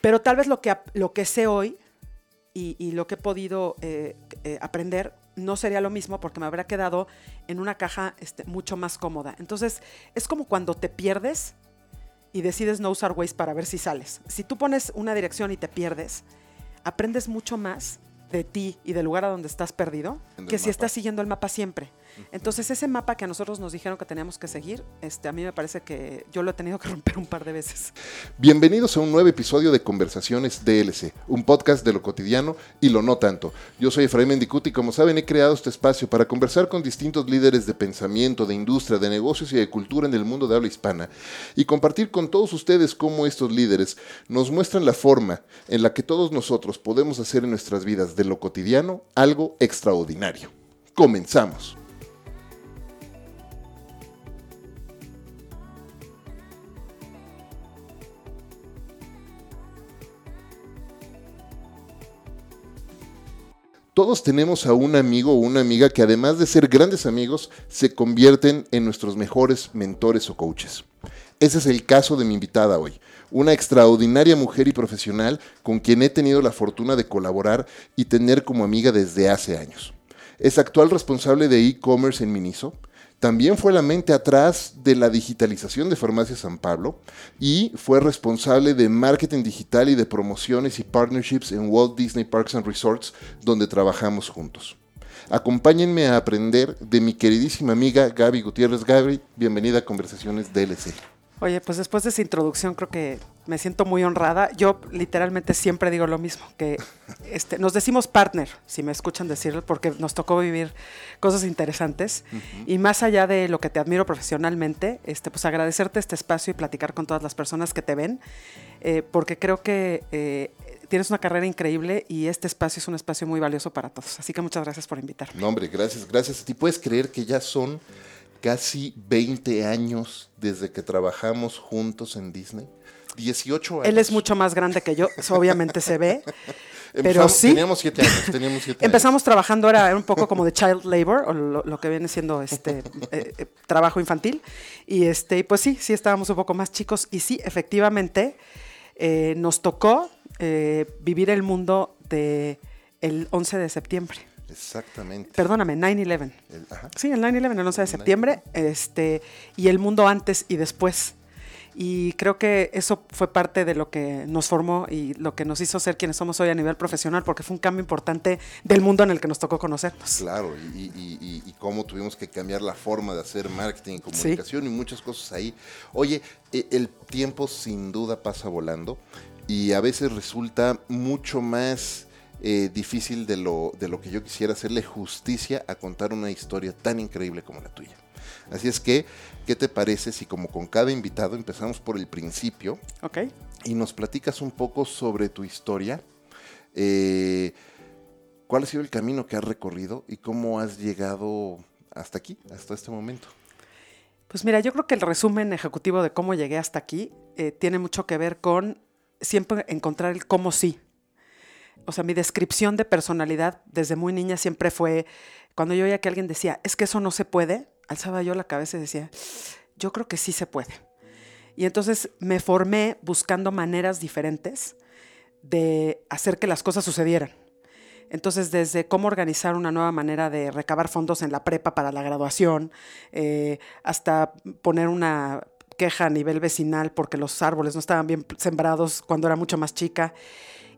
Pero tal vez lo que, lo que sé hoy y, lo que he podido eh, eh, aprender no sería lo mismo porque me habría quedado en una caja este, mucho más cómoda. Entonces, es como cuando te pierdes y decides no usar Waze para ver si sales. Si tú pones una dirección y te pierdes, aprendes mucho más de ti y del lugar a donde estás perdido que si estás siguiendo el mapa siempre. Entonces ese mapa que a nosotros nos dijeron que teníamos que seguir, este, a mí me parece que yo lo he tenido que romper un par de veces. Bienvenidos a un nuevo episodio de Conversaciones DLC, un podcast de lo cotidiano y lo no tanto. Yo soy Efraín Mendicuti y como saben he creado este espacio para conversar con distintos líderes de pensamiento, de industria, de negocios y de cultura en el mundo de habla hispana y compartir con todos ustedes cómo estos líderes nos muestran la forma en la que todos nosotros podemos hacer en nuestras vidas de lo cotidiano algo extraordinario. Comenzamos. Todos tenemos a un amigo o una amiga que además de ser grandes amigos, se convierten en nuestros mejores mentores o coaches. Ese es el caso de mi invitada hoy, una extraordinaria mujer y profesional con quien he tenido la fortuna de colaborar y tener como amiga desde hace años. Es actual responsable de e-commerce en Miniso, también fue la mente atrás de la digitalización de Farmacia San Pablo y fue responsable de marketing digital y de promociones y partnerships en Walt Disney Parks and Resorts, donde trabajamos juntos. Acompáñenme a aprender de mi queridísima amiga Gaby Gutiérrez. Gaby, bienvenida a Conversaciones DLC. Oye, pues después de esa introducción creo que me siento muy honrada. Yo literalmente siempre digo lo mismo, que este, nos decimos partner, si me escuchan decirlo, porque nos tocó vivir cosas interesantes. Y más allá de lo que te admiro profesionalmente, este, pues agradecerte este espacio y platicar con todas las personas que te ven, eh, porque creo que eh, tienes una carrera increíble y este espacio es un espacio muy valioso para todos. Así que muchas gracias por invitarme. No, hombre, gracias, gracias a ti. ¿Puedes creer que ya son casi 20 años desde que trabajamos juntos en Disney. 18 años. Él es mucho más grande que yo, eso obviamente se ve. pero sí. Teníamos siete años, teníamos siete Empezamos trabajando, era un poco como de child labor, o lo, que viene siendo este eh, eh, trabajo infantil. Y este, pues sí, sí estábamos un poco más chicos. Y sí, efectivamente, eh, nos tocó vivir el mundo del el 11 de septiembre. Exactamente. Perdóname, 9-11. Sí, el 9-11, el 11 de septiembre, este, y el mundo antes y después. Y creo que eso fue parte de lo que nos formó y lo que nos hizo ser quienes somos hoy a nivel profesional, porque fue un cambio importante del mundo en el que nos tocó conocernos. Claro, y, cómo tuvimos que cambiar la forma de hacer marketing y comunicación y muchas cosas ahí. Oye, e, el tiempo sin duda pasa volando y a veces resulta mucho más eh, difícil de lo, de lo que yo quisiera hacerle justicia a contar una historia tan increíble como la tuya. Así es que, ¿qué te parece si como con cada invitado empezamos por el principio? Ok. Y nos platicas un poco sobre tu historia. Eh, ¿Cuál ha sido el camino que has recorrido y cómo has llegado hasta aquí, hasta este momento? Pues mira, yo creo que el resumen ejecutivo de cómo llegué hasta aquí eh, tiene mucho que ver con siempre encontrar el cómo sí o sea, mi descripción de personalidad desde muy niña siempre fue, cuando yo oía que alguien decía, es que eso no se puede, alzaba yo la cabeza y decía, yo creo que sí se puede. Y entonces me formé buscando maneras diferentes de hacer que las cosas sucedieran. Entonces, desde cómo organizar una nueva manera de recabar fondos en la prepa para la graduación, eh, hasta poner una queja a nivel vecinal porque los árboles no estaban bien sembrados cuando era mucho más chica.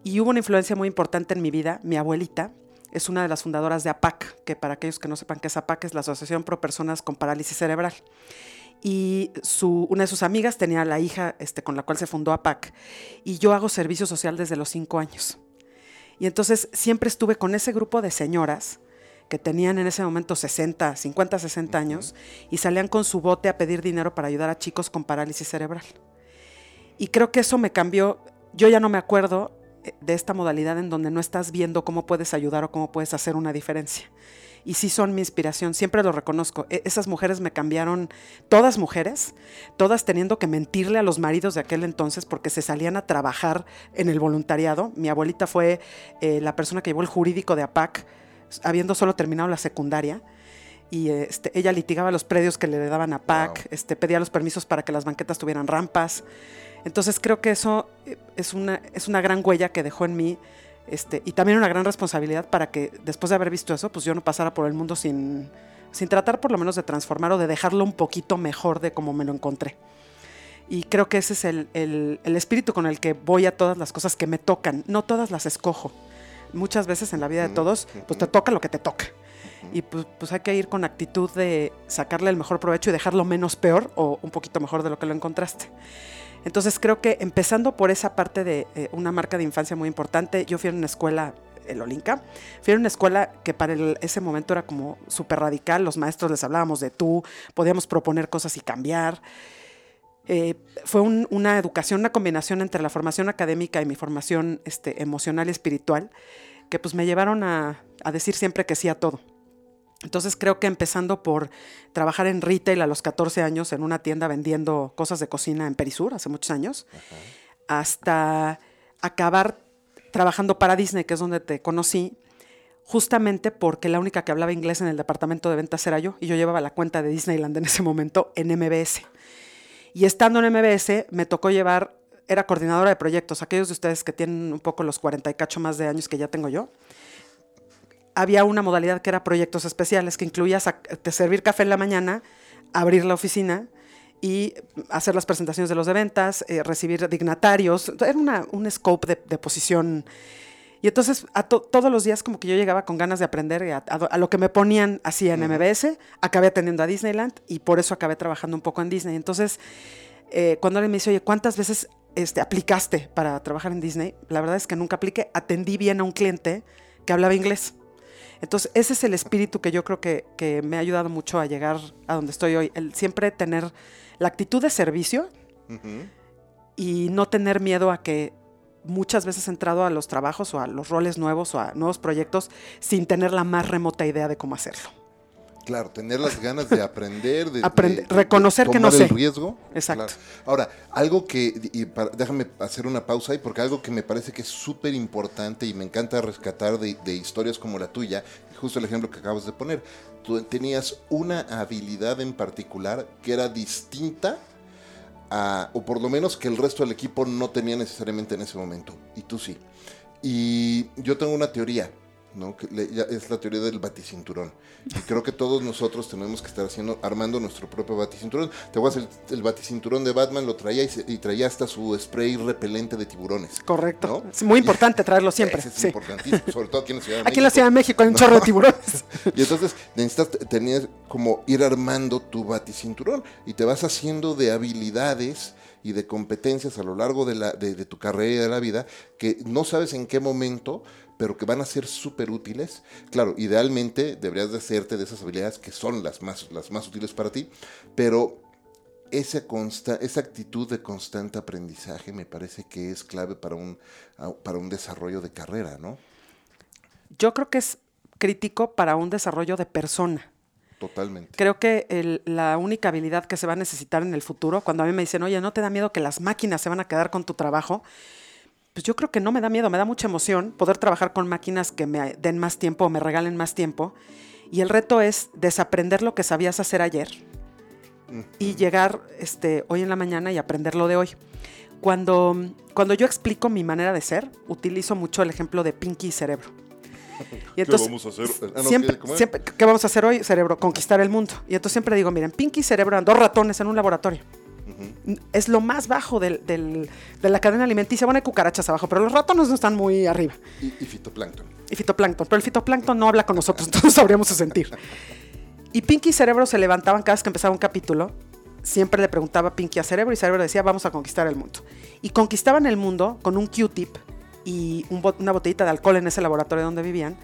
Y hubo una influencia muy importante en mi vida. Mi abuelita es una de las fundadoras de APAC, que para aquellos que no sepan qué es APAC, es la Asociación Pro Personas con Parálisis Cerebral. Y su, una de sus amigas tenía la hija este, con la cual se fundó APAC. Y yo hago servicio social desde los cinco años. Y entonces siempre estuve con ese grupo de señoras que tenían en ese momento 60, 50, 60 años y salían con su bote a pedir dinero para ayudar a chicos con parálisis cerebral. Y creo que eso me cambió. Yo ya no me acuerdo de esta modalidad en donde no estás viendo cómo puedes ayudar o cómo puedes hacer una diferencia. Y sí son mi inspiración, siempre lo reconozco. E, esas mujeres me cambiaron, todas mujeres, todas teniendo que mentirle a los maridos de aquel entonces porque se salían a trabajar en el voluntariado. Mi abuelita fue eh, la persona que llevó el jurídico de APAC, habiendo solo terminado la secundaria y este, ella litigaba los predios que le daban a PAC, este, pedía los permisos para que las banquetas tuvieran rampas. Entonces creo que eso eh, es una, es una gran huella que dejó en mí este, y también una gran responsabilidad para que después de haber visto eso, pues yo no pasara por el mundo sin, sin tratar por lo menos de transformar o de dejarlo un poquito mejor de como me lo encontré. Y creo que ese es el, el, el espíritu con el que voy a todas las cosas que me tocan. No todas las escojo. Muchas veces en la vida de todos, pues te toca lo que te toca. Y pues, pues, hay que ir con actitud de sacarle el mejor provecho y dejarlo menos peor o un poquito mejor de lo que lo encontraste. Entonces creo que empezando por esa parte de eh, una marca de infancia muy importante, yo fui a una escuela, el Olinka, fui a una escuela que para ese momento era como súper radical, los maestros les hablábamos de tú, podíamos proponer cosas y cambiar. Eh, fue una educación, una combinación entre la formación académica y mi formación este, emocional y espiritual, que pues me llevaron a decir siempre que sí a todo. Entonces creo que empezando por trabajar en retail a los 14 años en una tienda vendiendo cosas de cocina en Perisur hace muchos años, hasta acabar trabajando para Disney, que es donde te conocí, justamente porque la única que hablaba inglés en el departamento de ventas era yo y yo llevaba la cuenta de Disneyland en ese momento en MBS. Y estando en MBS me tocó llevar, era coordinadora de proyectos, aquellos de ustedes que tienen un poco los 40 y cacho más de años que ya tengo yo había una modalidad que era proyectos especiales, que incluía servir café en la mañana, abrir la oficina y hacer las presentaciones de los de ventas, eh, recibir dignatarios. Era una, un scope de, posición. Y entonces a todos los días como que yo llegaba con ganas de aprender a, lo que me ponían así en MBS, acabé atendiendo a Disneyland y por eso acabé trabajando un poco en Disney. Entonces, eh, cuando alguien me dice, oye, ¿cuántas veces este, aplicaste para trabajar en Disney? La verdad es que nunca apliqué. Atendí bien a un cliente que hablaba inglés. Entonces, ese es el espíritu que yo creo que, me ha ayudado mucho a llegar a donde estoy hoy. El siempre tener la actitud de servicio y no tener miedo a que muchas veces he entrado a los trabajos o a los roles nuevos o a nuevos proyectos sin tener la más remota idea de cómo hacerlo. Claro, tener las ganas de aprender, de, reconocer que no sé. el riesgo. Exacto. Ahora, algo que, y déjame hacer una pausa ahí, porque algo que me parece que es súper importante y me encanta rescatar de, historias como la tuya, justo el ejemplo que acabas de poner, tú tenías una habilidad en particular que era distinta a, o por lo menos que el resto del equipo no tenía necesariamente en ese momento, y tú sí. Y yo tengo una teoría ¿no? Que es la teoría del baticinturón. Y creo que todos nosotros tenemos que estar haciendo, armando nuestro propio baticinturón. Te voy a hacer el, baticinturón de Batman, lo traía y, traía hasta su spray repelente de tiburones. Correcto. Es muy importante traerlo siempre. Es importantísimo, sobre todo aquí en la Ciudad de México. Aquí en la Ciudad de México hay un chorro de tiburones. y entonces necesitas, tenías como ir armando tu baticinturón y te vas haciendo de habilidades y de competencias a lo largo de, la, de, de tu carrera y de la vida que no sabes en qué momento pero que van a ser súper útiles. Claro, idealmente deberías de hacerte de esas habilidades que son las más, las más útiles para ti, pero esa, consta, esa actitud de constante aprendizaje me parece que es clave para un, para un desarrollo de carrera, ¿no? Yo creo que es crítico para un desarrollo de persona. Totalmente. Creo que la única habilidad que se va a necesitar en el futuro, cuando a mí me dicen, oye, ¿no te da miedo que las máquinas se van a quedar con tu trabajo? Pues yo creo que no me da miedo, me da mucha emoción poder trabajar con máquinas que me den más tiempo o me regalen más tiempo. Y el reto es desaprender lo que sabías hacer ayer y llegar este, hoy en la mañana y aprender lo de hoy. Cuando, cuando yo explico mi manera de ser, utilizo mucho el ejemplo de Pinky y Cerebro. Y entonces, ¿Qué vamos a hacer? Ah, siempre, siempre, ¿Qué vamos a hacer hoy? Cerebro, conquistar el mundo. Y entonces siempre digo, miren, Pinky y Cerebro eran dos ratones en un laboratorio. Es lo más bajo del, de la cadena alimenticia. Bueno, hay cucarachas abajo, pero los ratones no están muy arriba. Y, fitoplancton. Y fitoplancton. Pero el fitoplancton no habla con nosotros, entonces sabríamos su sentir. Y Pinky y Cerebro se levantaban cada vez que empezaba un capítulo. Siempre le preguntaba Pinky a Cerebro y Cerebro decía, vamos a conquistar el mundo. Y conquistaban el mundo con un Q-tip y una botellita de alcohol en ese laboratorio donde vivían.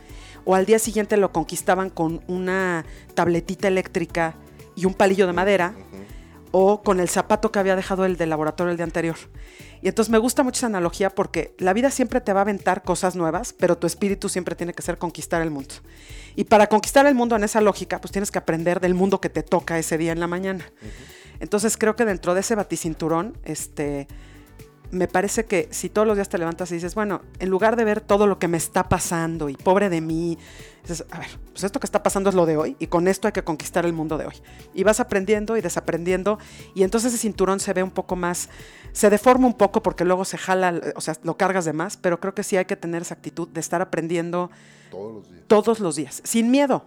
O al día siguiente lo conquistaban con una tabletita eléctrica y un palillo de madera o con el zapato que había dejado el del laboratorio el día anterior. Y entonces me gusta mucho esa analogía porque la vida siempre te va a aventar cosas nuevas, pero tu espíritu siempre tiene que ser conquistar el mundo. Y para conquistar el mundo en esa lógica, pues tienes que aprender del mundo que te toca ese día en la mañana. Entonces creo que dentro de ese baticinturón, este, me parece que si todos los días te levantas y dices, bueno, en lugar de ver todo lo que me está pasando y pobre de mí, dices, a ver, pues esto que está pasando es lo de hoy y con esto hay que conquistar el mundo de hoy. Y vas aprendiendo y desaprendiendo y entonces ese cinturón se ve un poco más, se deforma un poco porque luego se jala, o sea, lo cargas de más, pero creo que sí hay que tener esa actitud de estar aprendiendo Todos los días. todos los días, sin miedo.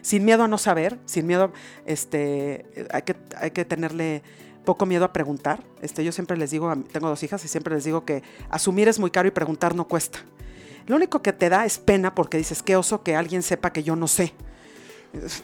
Sin miedo a no saber, sin miedo, este, hay que, hay que tenerle poco miedo a preguntar. Este, yo siempre les digo, tengo dos hijas y siempre les digo que asumir es muy caro y preguntar no cuesta. Lo único que te da es pena porque dices, qué oso que alguien sepa que yo no sé.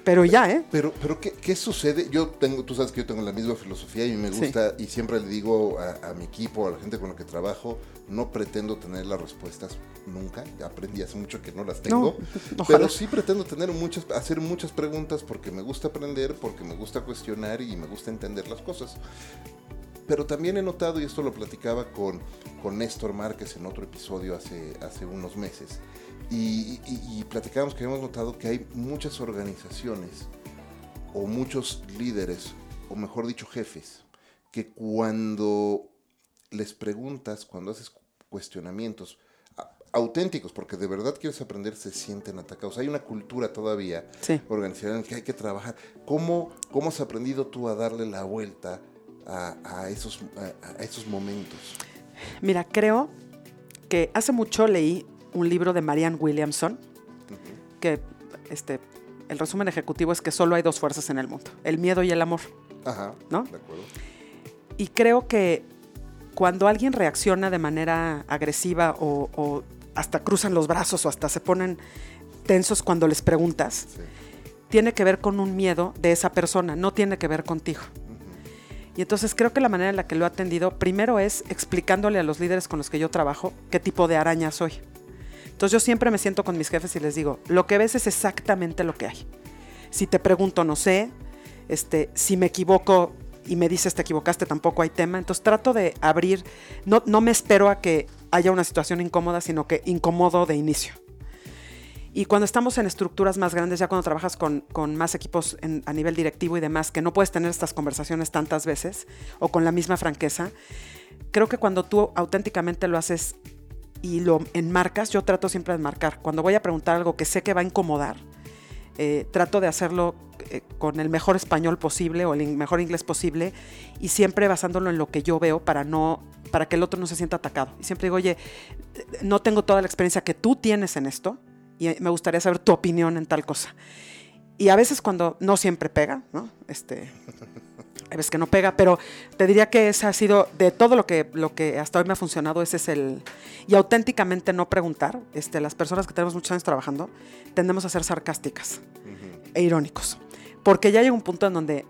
Pero ya, ¿eh? Pero, pero ¿qué, qué sucede? Yo tengo, tú sabes que yo tengo la misma filosofía y me Sí. gusta, y siempre le digo a, a mi equipo, a la gente con la que trabajo, no pretendo tener las respuestas nunca. Ya aprendí hace mucho que no las tengo. pero sí pretendo tener muchas, hacer muchas preguntas porque me gusta aprender, porque me gusta cuestionar y me gusta entender las cosas. Pero también he notado, y esto lo platicaba con, con Néstor Márquez en otro episodio hace, hace unos meses, y, y- y platicábamos que hemos notado que hay muchas organizaciones o muchos líderes, o mejor dicho jefes, que cuando les preguntas, cuando haces cuestionamientos auténticos, porque de verdad quieres aprender, se sienten atacados. Hay una cultura todavía Sí. organizacional en que hay que trabajar. ¿Cómo, cómo has aprendido tú a darle la vuelta a, a esos, a, a esos momentos? Mira, creo que hace mucho leí un libro de Marianne Williamson, que este, el resumen ejecutivo es que solo hay dos fuerzas en el mundo, el miedo y el amor. Ajá, ¿No? De acuerdo. Y creo que cuando alguien reacciona de manera agresiva o, o hasta cruzan los brazos o hasta se ponen tensos cuando les preguntas, Sí. tiene que ver con un miedo de esa persona, no tiene que ver contigo. Y entonces creo que la manera en la que lo he atendido, primero es explicándole a los líderes con los que yo trabajo qué tipo de araña soy. Entonces yo siempre me siento con mis jefes y les digo, lo que ves es exactamente lo que hay. Si te pregunto, no sé. Este, si me equivoco y me dices te equivocaste, tampoco hay tema. Entonces trato de abrir, no, no me espero a que haya una situación incómoda, sino que incomodo de inicio. Y cuando estamos en estructuras más grandes, ya cuando trabajas con, con más equipos en- a nivel directivo y demás, que no puedes tener estas conversaciones tantas veces o con la misma franqueza, creo que cuando tú auténticamente lo haces y lo enmarcas, yo trato siempre de enmarcar. Cuando voy a preguntar algo que sé que va a incomodar, eh, trato de hacerlo eh, con el mejor español posible o el in- mejor inglés posible y siempre basándolo en lo que yo veo para no para que el otro no se sienta atacado. Y siempre digo, oye, no tengo toda la experiencia que tú tienes en esto y eh, me gustaría saber tu opinión en tal cosa. Y a veces cuando no siempre pega, ¿no? Este, hay veces que no pega, pero te diría que ese ha sido, de todo lo que, lo que hasta hoy me ha funcionado, ese es el... Y auténticamente no preguntar, este, las personas que tenemos muchos años trabajando, tendemos a ser sarcásticas e irónicos. Porque ya llega un punto en donde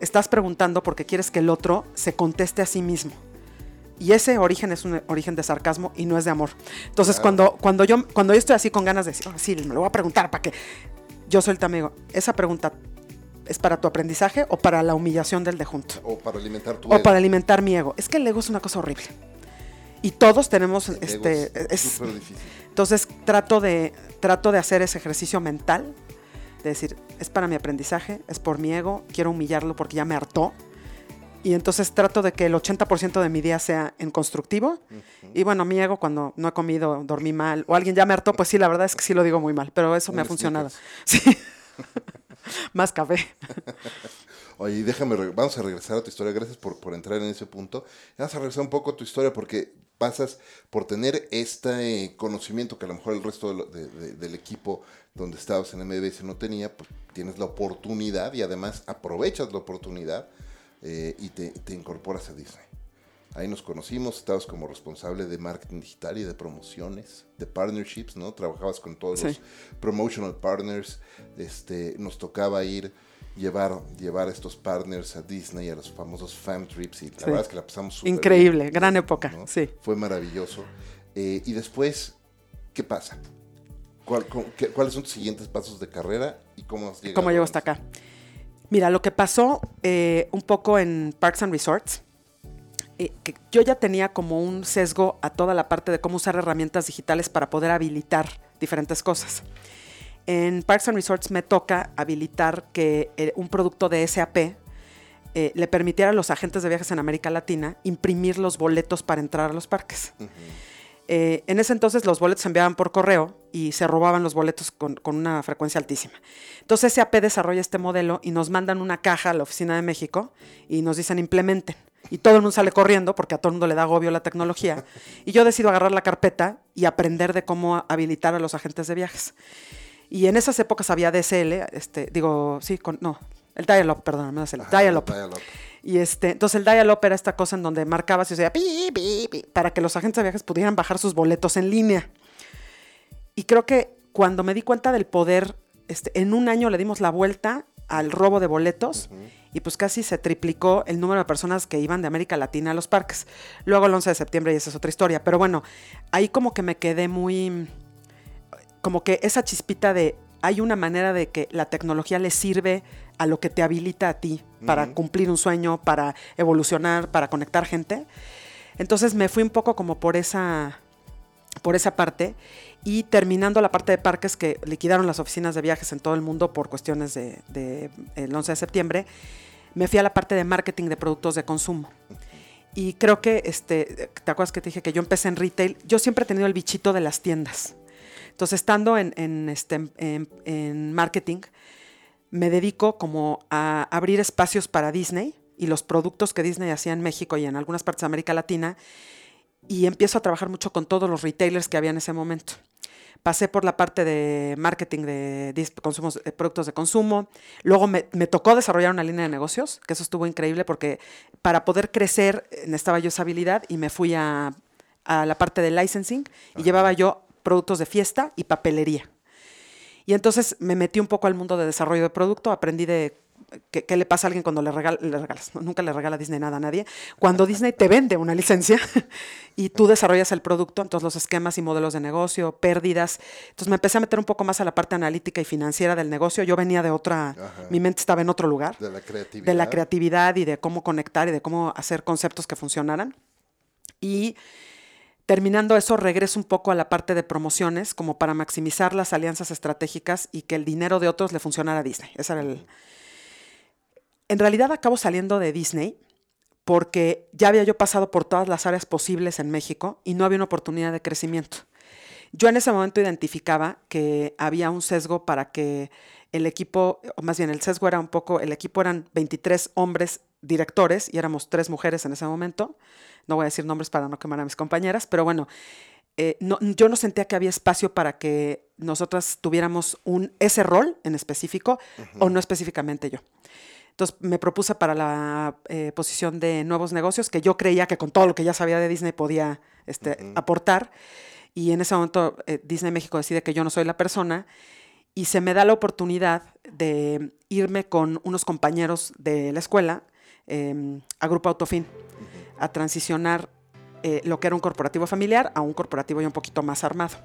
estás preguntando porque quieres que el otro se conteste a sí mismo. Y ese origen es un origen de sarcasmo y no es de amor. Entonces, Claro. cuando, cuando, yo, cuando yo estoy así con ganas de decir, "Oh, sí, me lo voy a preguntar para que yo soy el amigo, esa pregunta es para tu aprendizaje o para la humillación del de junto O para alimentar tu o ego. para alimentar mi ego. Es que el ego es una cosa horrible. Y todos tenemos El ego este es es- súper difícil. entonces trato de trato de hacer ese ejercicio mental de decir, es para mi aprendizaje, es por mi ego, quiero humillarlo porque ya me hartó. Y entonces trato de que el 80% de mi día sea en constructivo. Y bueno, mi ego cuando no he comido, dormí mal o alguien ya me hartó, pues sí, la verdad es que sí lo digo muy mal, pero eso me ha funcionado. Sí. Más café. Oye, déjame, vamos a regresar a tu historia. Gracias por, por entrar en ese punto. Vamos a regresar un poco a tu historia porque pasas por tener este eh, conocimiento que a lo mejor el resto de de- de- del equipo donde estabas en MBS no tenía, pues tienes la oportunidad y además aprovechas la oportunidad eh, y te, te incorporas a Disney. Ahí nos conocimos, estabas como responsable de marketing digital y de promociones, de partnerships, ¿no? Trabajabas con todos Sí. los promotional partners. Este, nos tocaba ir, llevar, llevar a estos partners a Disney, a los famosos fam trips, y la Sí. verdad es que la pasamos súper Increíble, bien, gran época, ¿no? sí. Fue maravilloso. Eh, y después, ¿qué pasa? ¿Cuál- qué- ¿Cuáles son tus siguientes pasos de carrera y cómo has llegado? ¿Cómo llego hasta acá? Mira, lo que pasó eh, un poco en Parks and Resorts, eh, que yo ya tenía como un sesgo a toda la parte de cómo usar herramientas digitales para poder habilitar diferentes cosas. En Parks and Resorts me toca habilitar que eh, un producto de SAP eh, le permitiera a los agentes de viajes en América Latina imprimir los boletos para entrar a los parques. Eh, en ese entonces los boletos se enviaban por correo y se robaban los boletos con, con, una frecuencia altísima. Entonces SAP desarrolla este modelo y nos mandan una caja a la Oficina de México y nos dicen implementen. Y todo el mundo sale corriendo porque a todo el mundo le da agobio la tecnología. Y yo decido agarrar la carpeta y aprender de cómo habilitar a los agentes de viajes. Y en esas épocas había DSL, este, digo, sí, con, no, el dial-up, perdón, no es el dial-up. y este, entonces el dial-up era esta cosa en donde marcabas y decía pi, pi, pi, para que los agentes de viajes pudieran bajar sus boletos en línea. Y creo que cuando me di cuenta del poder, este, en un año le dimos la vuelta al robo de boletos y pues casi se triplicó el número de personas que iban de América Latina a los parques. Luego el 11 de septiembre y esa es otra historia, pero bueno, ahí como que me quedé muy, como que esa chispita de, hay una manera de que la tecnología le sirve a lo que te habilita a ti para cumplir un sueño, para evolucionar, para conectar gente. Entonces me fui un poco como por esa, por esa parte y terminando la parte de parques que liquidaron las oficinas de viajes en todo el mundo por cuestiones del de, el 11 de septiembre, me fui a la parte de marketing de productos de consumo. Y creo que, este, ¿te acuerdas que te dije que yo empecé en retail? Yo siempre he tenido el bichito de las tiendas. Entonces, estando en, en, este, en, en marketing, me dedico como a abrir espacios para Disney y los productos que Disney hacía en México y en algunas partes de América Latina y empiezo a trabajar mucho con todos los retailers que había en ese momento. Pasé por la parte de marketing de consumos, de productos de consumo. Luego me, tocó desarrollar una línea de negocios, que eso estuvo increíble porque para poder crecer necesitaba yo esa habilidad y me fui a, a la parte de licensing y llevaba yo productos de fiesta y papelería. Y entonces me metí un poco al mundo de desarrollo de producto, aprendí de ¿Qué, le pasa a alguien cuando le, regalas? Nunca le regala Disney nada a nadie. Cuando Disney te vende una licencia y tú desarrollas el producto, entonces los esquemas y modelos de negocio, pérdidas. Entonces me empecé a meter un poco más a la parte analítica y financiera del negocio. Yo venía de otra, mi mente estaba en otro lugar. De la creatividad. De la creatividad y de cómo conectar y de cómo hacer conceptos que funcionaran. Y terminando eso, regreso un poco a la parte de promociones, como para maximizar las alianzas estratégicas y que el dinero de otros le funcionara a Disney. El en realidad acabo saliendo de Disney porque ya había yo pasado por todas las áreas posibles en México y no había una oportunidad de crecimiento. Yo en ese momento identificaba que había un sesgo para que el equipo, o más bien el sesgo era un poco, el equipo eran 23 hombres directores y éramos tres mujeres en ese momento. No voy a decir nombres para no quemar a mis compañeras, pero bueno, eh, yo no sentía que había espacio para que nosotras tuviéramos un, ese rol en específico o no específicamente yo. Entonces me propuse para la eh, posición de nuevos negocios, que yo creía que con todo lo que ya sabía de Disney podía este, aportar. Y en ese momento eh, Disney México decide que yo no soy la persona y se me da la oportunidad de irme con unos compañeros de la escuela em, a Grupo Autofin, a transicionar eh, lo que era un corporativo familiar a un corporativo ya un poquito más armado.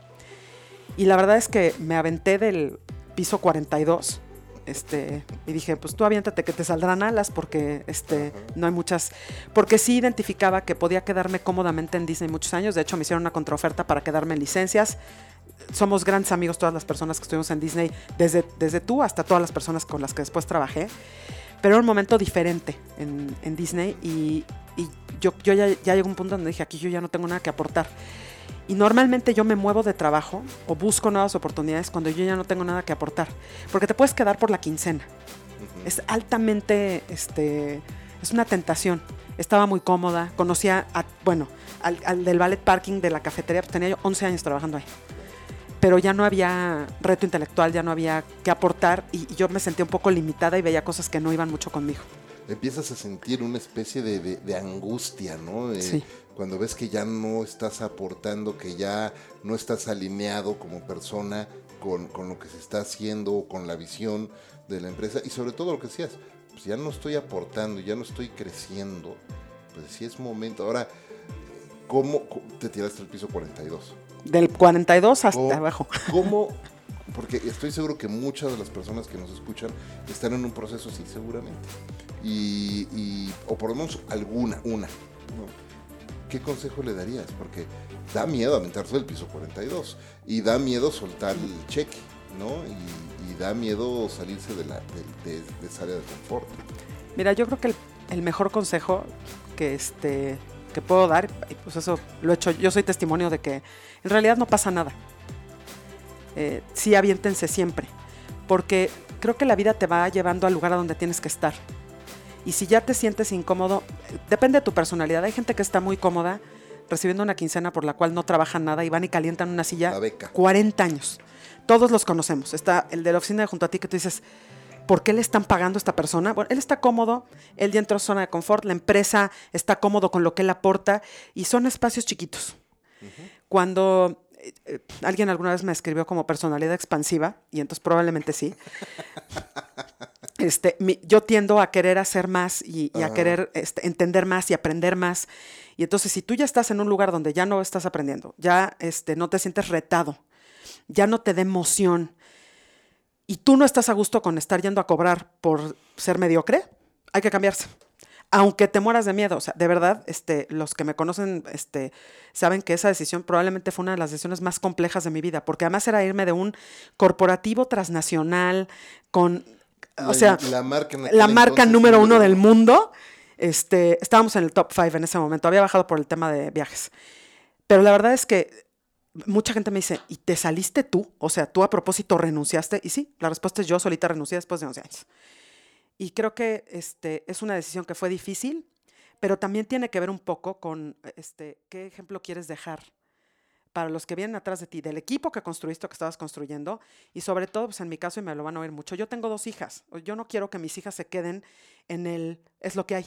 Y la verdad es que me aventé del piso 42 este, y dije, pues tú aviéntate que te saldrán alas porque este, no hay muchas, porque sí identificaba que podía quedarme cómodamente en Disney muchos años, de hecho me hicieron una contraoferta para quedarme en licencias, somos grandes amigos todas las personas que estuvimos en Disney, desde, desde tú hasta todas las personas con las que después trabajé, pero era un momento diferente en, en Disney y, y yo, yo ya, ya llegó un punto donde dije, aquí yo ya no tengo nada que aportar. Y normalmente yo me muevo de trabajo o busco nuevas oportunidades cuando yo ya no tengo nada que aportar, porque te puedes quedar por la quincena. Es altamente, este, es una tentación. Estaba muy cómoda, conocía, a, bueno, al, del ballet parking de la cafetería, pues tenía yo 11 años trabajando ahí. Pero ya no había reto intelectual, ya no había que aportar y, yo me sentía un poco limitada y veía cosas que no iban mucho conmigo empiezas a sentir una especie de, angustia, ¿no? sí cuando ves que ya no estás aportando, que ya no estás alineado como persona con, lo que se está haciendo o con la visión de la empresa y sobre todo lo que decías, pues ya no estoy aportando, ya no estoy creciendo, pues sí es momento. Ahora, ¿cómo te tiraste al piso 42? Del 42 hasta abajo. ¿Cómo? Porque estoy seguro que muchas de las personas que nos escuchan están en un proceso así, seguramente. Y, o por lo menos alguna, una. ¿qué consejo le darías? Porque da miedo aventarse del piso 42 y da miedo soltar el cheque, ¿no? Y, da miedo salirse de, la, de, esa área de confort. Mira, yo creo que el mejor consejo que, este, que puedo dar, y pues eso lo he hecho, yo soy testimonio de que en realidad no pasa nada. Eh, sí aviéntense siempre, porque creo que la vida te va llevando al lugar a donde tienes que estar. Y si ya te sientes incómodo, depende de tu personalidad. Hay gente que está muy cómoda recibiendo una quincena por la cual no trabajan nada y van y calientan una silla La beca. 40 años. Todos los conocemos. Está el de la oficina de junto a ti que tú dices, ¿por qué le están pagando a esta persona? Bueno, él está cómodo, él ya entró a zona de confort, la empresa está cómodo con lo que él aporta y son espacios chiquitos. Cuando eh, eh, alguien alguna vez me escribió como personalidad expansiva, y entonces probablemente sí, este, mi- yo tiendo a querer hacer más y, y a querer este, entender más y aprender más. Y entonces, si tú ya estás en un lugar donde ya no estás aprendiendo, ya este, no te sientes retado, ya no te da emoción, y tú no estás a gusto con estar yendo a cobrar por ser mediocre, hay que cambiarse. Aunque te mueras de miedo, o sea, de verdad, este, los que me conocen, este, saben que esa decisión probablemente fue una de las decisiones más complejas de mi vida, porque además era irme de un corporativo transnacional con, o sea, la marca, la marca número uno del mundo. Este, estábamos en el top five en ese momento. Había bajado por el tema de viajes. Pero la verdad es que mucha gente me dice, ¿y te saliste tú? O sea, tú a propósito renunciaste. Y sí, la respuesta es yo solita renuncié después de 11 años. Y creo que este, es una decisión que fue difícil, pero también tiene que ver un poco con este, qué ejemplo quieres dejar para los que vienen atrás de ti, del equipo que construiste o que estabas construyendo, y sobre todo, pues en mi caso, y me lo van a oír mucho, yo tengo dos hijas. Yo no quiero que mis hijas se queden en el es lo que hay,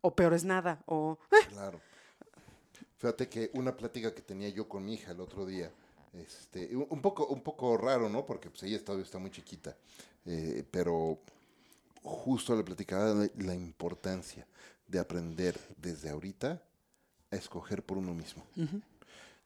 o peor es nada, o "Eh, Claro. Fíjate que una plática que tenía yo con mi hija el otro día, este, un poco, un poco raro, ¿no? Porque pues ella todavía está muy chiquita, eh, pero justo le platicaba de la importancia de aprender desde ahorita a escoger por uno mismo.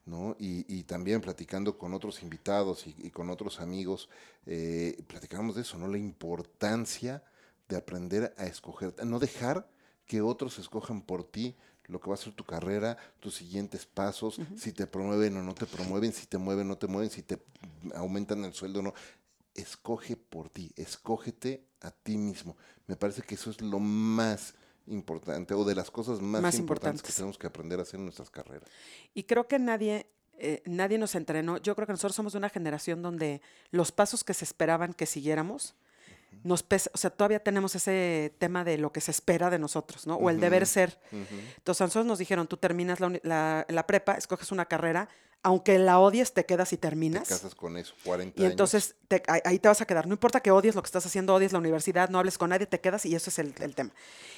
¿no? Y, y también platicando con otros invitados y, y con otros amigos, eh, platicábamos de eso, ¿no? La importancia de aprender a escoger, a no dejar que otros escojan por ti lo que va a ser tu carrera, tus siguientes pasos, si te promueven o no te promueven, si te mueven o no te mueven, si te aumentan el sueldo o no. Escoge por ti, escógete a ti mismo. Me parece que eso es lo más importante o de las cosas más, Más importantes que tenemos que aprender a hacer en nuestras carreras. Y creo que nadie, eh, nadie nos entrenó. Yo creo que nosotros somos de una generación donde los pasos que se esperaban que siguiéramos, nos pesa, o sea, todavía tenemos ese tema de lo que se espera de nosotros, ¿no? O el deber ser. Entonces a nosotros nos dijeron, tú terminas la, la- la prepa, escoges una carrera, aunque la odies, te quedas y Te terminas. casas con eso, 40 Y años. entonces te- ahí, ahí te vas a quedar. No importa que odies lo que estás haciendo, odies la universidad, no hables con nadie, te quedas y eso es el, el tema.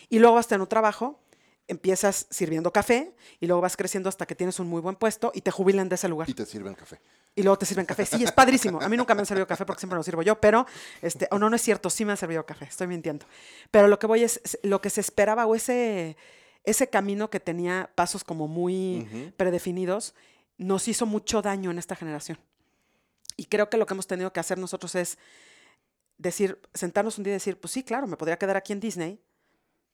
Y luego vas a tener un trabajo, empiezas sirviendo café y luego vas creciendo hasta que tienes un muy buen puesto y te jubilan de ese lugar. Y te sirven café. Y luego te sirven café. Sí, es padrísimo. A mí nunca me han servido café porque siempre lo sirvo yo, pero, este, o no, no es cierto, sí me han servido café, estoy mintiendo. Pero lo que voy es, lo que se esperaba o ese, ese camino que tenía pasos como muy predefinidos, nos hizo mucho daño en esta generación. Y creo que lo que hemos tenido que hacer nosotros es decir, sentarnos un día y decir, pues sí, claro, me podría quedar aquí en Disney,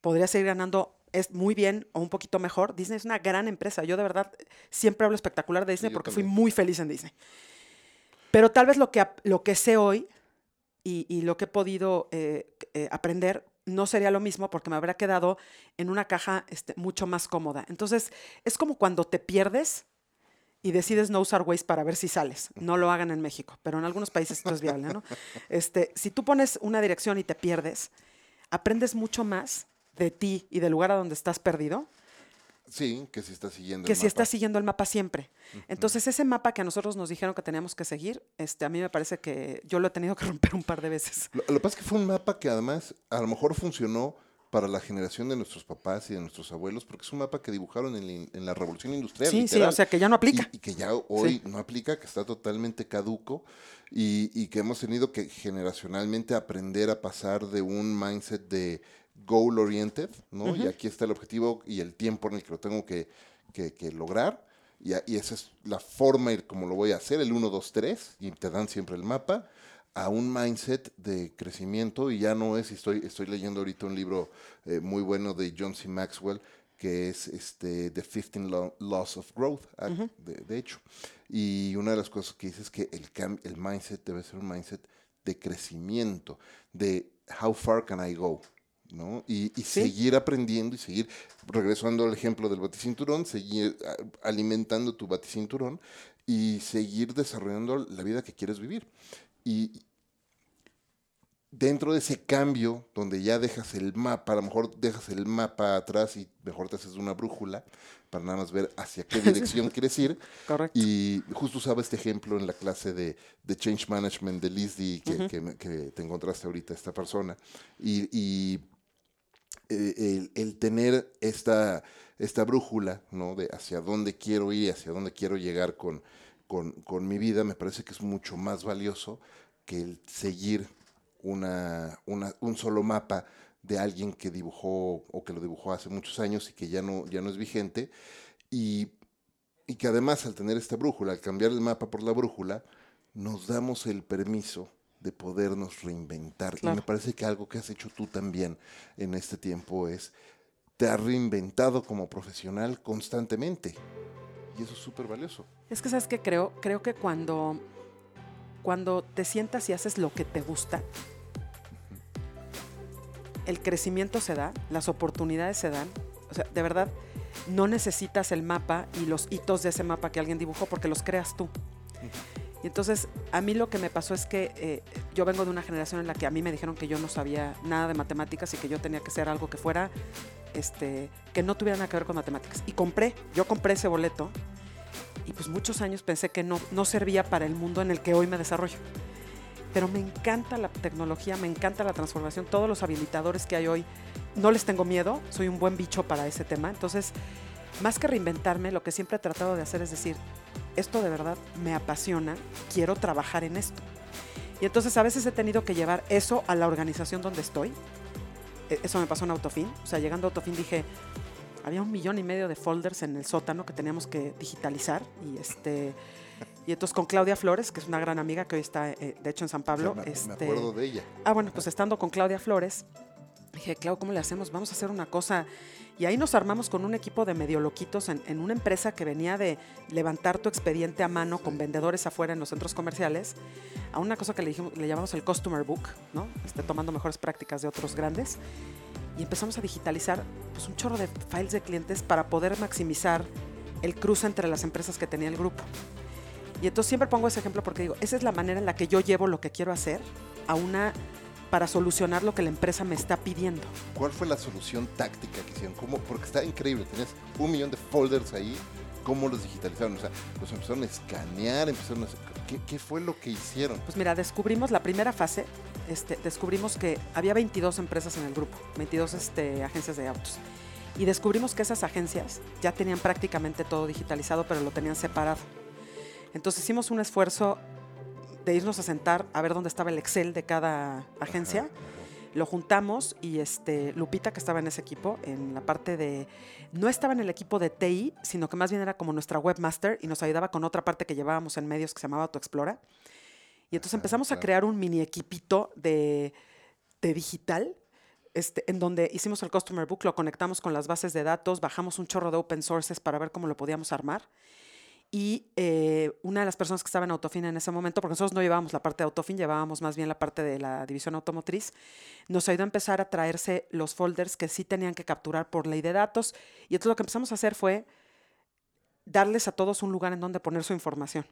podría seguir ganando es muy bien o un poquito mejor. Disney es una gran empresa. Yo de verdad siempre hablo espectacular de Disney porque fui muy feliz en Disney. Pero tal vez lo que, lo que sé hoy y, y lo que he podido eh, eh, aprender no sería lo mismo porque me habría quedado en una caja este, mucho más cómoda. Entonces, es como cuando te pierdes y decides no usar Waze para ver si sales. No lo hagan en México, pero en algunos países esto es viable, ¿no? Este, si tú pones una dirección y te pierdes, aprendes mucho más de ti y del lugar a donde estás perdido Sí, que si estás siguiendo que el si mapa. estás siguiendo el mapa siempre. Entonces, ese mapa que a nosotros nos dijeron que teníamos que seguir, este, a mí me parece que yo lo he tenido que romper un par de veces. Lo, que pasa es que fue un mapa que además a lo mejor funcionó para la generación de nuestros papás y de nuestros abuelos, porque es un mapa que dibujaron en, la- en la revolución industrial. Sí, sí, o sea que ya no aplica. Y, y que ya hoy no aplica, que está totalmente caduco y, y que hemos tenido que generacionalmente aprender a pasar de un mindset de goal oriented, ¿no? Y aquí está el objetivo y el tiempo en el que lo tengo que, que- que lograr. Y, y esa es la forma y como lo voy a hacer, el 1, 2, 3, y te dan siempre el mapa, a un mindset de crecimiento y ya no es, y estoy, estoy leyendo ahorita un libro eh, muy bueno de John C. Maxwell, que es este, The 15 Law- Laws of Growth, ah, de, de hecho. Y una de las cosas que dice es que el, el mindset debe ser un mindset de crecimiento, de how far can I go, ¿no? Y, y seguir aprendiendo y seguir, regresando al ejemplo del baticinturón, seguir alimentando tu baticinturón y seguir desarrollando la vida que quieres vivir. Y, dentro de ese cambio, donde ya dejas el mapa, a lo mejor dejas el mapa atrás y mejor te haces una brújula para nada más ver hacia qué dirección quieres ir. Correcto. Y justo usaba este ejemplo en la clase de, Change Management de Liz que, que, te encontraste ahorita, esta persona. Y, el, tener esta, esta brújula, ¿no? De hacia dónde quiero ir, hacia dónde quiero llegar con, con, con mi vida, me parece que es mucho más valioso que el seguir una, un solo mapa de alguien que dibujó o que lo dibujó hace muchos años y que ya no, ya no es vigente. Y, que además al tener esta brújula, al cambiar el mapa por la brújula, nos damos el permiso de podernos reinventar. Y me parece que algo que has hecho tú también en este tiempo es, te has reinventado como profesional constantemente. Y eso es súper valioso. Es que, ¿sabes qué creo? Creo que cuando cuando te sientas y haces lo que te gusta, el crecimiento se da, las oportunidades se dan. O sea, de verdad, no necesitas el mapa y los hitos de ese mapa que alguien dibujó porque los creas tú. Y entonces, a mí lo que me pasó es que eh, yo vengo de una generación en la que a mí me dijeron que yo no sabía nada de matemáticas y que yo tenía que ser algo que fuera, este, que no tuviera nada que ver con matemáticas. Y compré, yo compré ese boleto y pues muchos años pensé que no, no servía para el mundo en el que hoy me desarrollo. Pero me encanta la tecnología, me encanta la transformación, todos los habilitadores que hay hoy, no les tengo miedo, soy un buen bicho para ese tema. Entonces, más que reinventarme, lo que siempre he tratado de hacer es decir, esto de verdad me apasiona, quiero trabajar en esto. Y entonces a veces he tenido que llevar eso a la organización donde estoy. E, eso me pasó en Autofin. O sea, llegando a Autofin dije, había un millón y medio de folders en el sótano que teníamos que digitalizar y este y entonces con Claudia Flores, que es una gran amiga que hoy está eh, de hecho en San Pablo. me, este, acuerdo de ella. Ah, bueno, pues estando con Claudia Flores, dije, Clau, ¿cómo le hacemos? Vamos a hacer una cosa. Y ahí nos armamos con un equipo de medio loquitos en, una empresa que venía de levantar tu expediente a mano con vendedores afuera en los centros comerciales, a una cosa que le, dijimos, le llamamos el Customer Book, ¿no? Este, tomando mejores prácticas de otros grandes y empezamos a digitalizar pues, un chorro de files de clientes para poder maximizar el cruce entre las empresas que tenía el grupo. Y entonces siempre pongo ese ejemplo porque digo, esa es la manera en la que yo llevo lo que quiero hacer a una para solucionar lo que la empresa me está pidiendo. ¿Cuál fue la solución táctica que hicieron? ¿Cómo? Porque está increíble, tenés un millón de folders ahí cómo los digitalizaron, o sea, los empezaron a escanear, empezaron a... ¿Qué, ¿Qué, fue lo que hicieron? Pues mira, descubrimos la primera fase, este, descubrimos que había 22 empresas en el grupo, 22 este, agencias de autos. Y descubrimos que esas agencias ya tenían prácticamente todo digitalizado, pero lo tenían separado. Entonces hicimos un esfuerzo de irnos a sentar a ver dónde estaba el Excel de cada agencia lo juntamos y este, Lupita, que estaba en ese equipo, en la parte de, no estaba en el equipo de TI, sino que más bien era como nuestra webmaster y nos ayudaba con otra parte que llevábamos en medios que se llamaba AutoExplora. Y entonces empezamos a crear un mini equipito de, de digital, este, en donde hicimos el Customer Book, lo conectamos con las bases de datos, bajamos un chorro de open sources para ver cómo lo podíamos armar. Y eh, una de las personas que estaba en Autofin en ese momento, porque nosotros no llevábamos la parte de Autofin, llevábamos más bien la parte de la división automotriz, nos ayudó a empezar a traerse los folders que sí tenían que capturar por ley de datos. Y entonces lo que empezamos a hacer fue darles a todos un lugar en donde poner su información.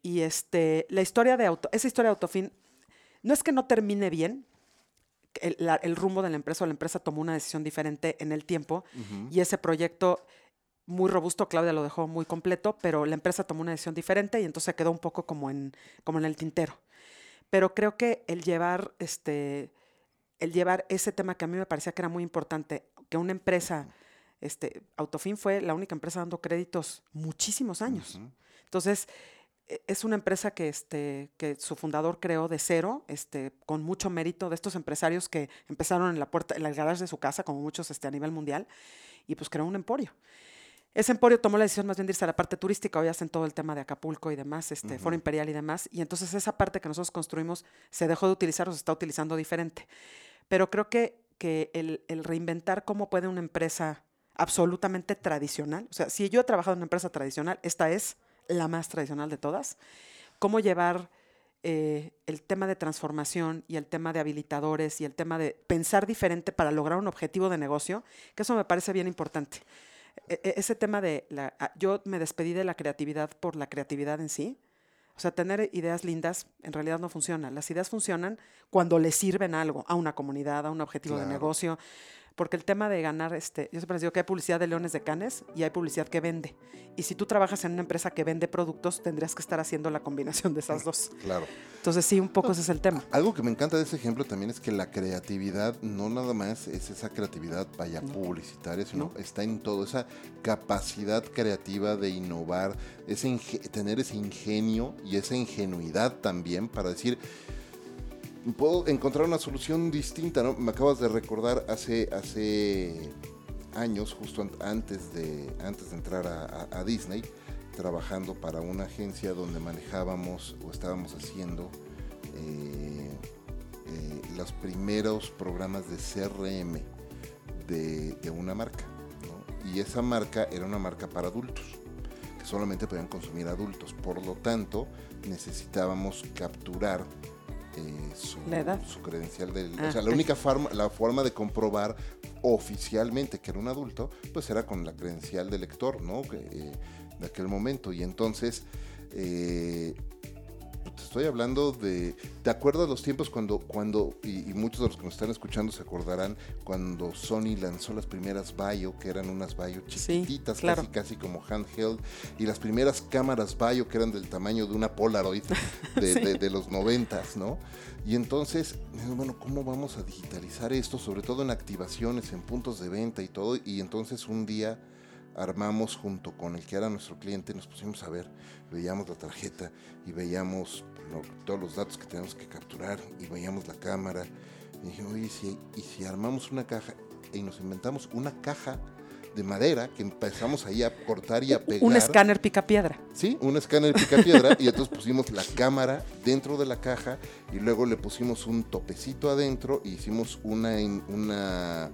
Y este, la historia de auto, esa historia de Autofin no es que no termine bien, el, rumbo de la empresa o la empresa tomó una decisión diferente en el tiempo y ese proyecto muy robusto, Claudia lo dejó muy completo, pero la empresa tomó una decisión diferente y entonces quedó un poco como en, como en el tintero. Pero creo que el llevar, este, el llevar ese tema que a mí me parecía que era muy importante, que una empresa, este, Autofin fue la única empresa dando créditos muchísimos años. Entonces, e, es una empresa que, este, que su fundador creó de cero, este, con mucho mérito de estos empresarios que empezaron en la puerta, en el garage de su casa, como muchos este, a nivel mundial, y pues creó un emporio. Ese emporio tomó la decisión más bien de irse a la parte turística, hoy hacen todo el tema de Acapulco y demás, este, Foro Imperial y demás, y entonces esa parte que nosotros construimos se dejó de utilizar o se está utilizando diferente. Pero creo que, que el, el reinventar cómo puede una empresa absolutamente tradicional, o sea, si yo he trabajado en una empresa tradicional, esta es la más tradicional de todas, cómo llevar eh, el tema de transformación y el tema de habilitadores y el tema de pensar diferente para lograr un objetivo de negocio, que eso me parece bien importante. E, e, ese tema de, la, yo me despedí de la creatividad por la creatividad en sí. O sea, tener ideas lindas en realidad no funciona. Las ideas funcionan cuando le sirven algo, a una comunidad, a un objetivo de negocio porque el tema de ganar, este, yo siempre les digo que hay publicidad de leones de canes y hay publicidad que vende. Y si tú trabajas en una empresa que vende productos, tendrías que estar haciendo la combinación de esas dos. Claro. Entonces sí, un poco ese es el tema. Algo que me encanta de ese ejemplo también es que la creatividad no nada más es esa creatividad vaya publicitaria, sino está en todo, esa capacidad creativa de innovar, ese tener ese ingenio y esa ingenuidad también para decir, puedo encontrar una solución distinta, ¿no? Me acabas de recordar hace, hace años, justo antes de, antes de entrar a, Disney, trabajando para una agencia donde manejábamos o estábamos haciendo eh, eh, los primeros programas de CRM de, una marca. Y esa marca era una marca para adultos, que solamente podían consumir adultos. Por lo tanto, necesitábamos capturar eh, su, su, credencial del... o ah, sea, la única forma, la forma de comprobar oficialmente que era un adulto, pues era con la credencial del lector, ¿no? Eh, de aquel momento. Y entonces... Eh, estoy hablando de, ¿te acuerdas los tiempos cuando, cuando y, muchos de los que nos están escuchando se acordarán cuando Sony lanzó las primeras Bayo, que eran unas Bayo chiquititas, casi casi como handheld, y las primeras cámaras Bayo que eran del tamaño de una Polaroid de, los noventas, ¿no? Y entonces, bueno, ¿cómo vamos a digitalizar esto? Sobre todo en activaciones, en puntos de venta y todo, y entonces un día armamos junto con el que era nuestro cliente, nos pusimos a ver, veíamos la tarjeta y veíamos todos los datos que tenemos que capturar y veíamos la cámara. Y dije, oye, ¿y si armamos una caja y nos inventamos una caja de madera que empezamos ahí a cortar y a pegar. Un escáner pica piedra. Sí, un escáner pica piedra y entonces pusimos la cámara dentro de la caja y luego le pusimos un topecito adentro y hicimos una, una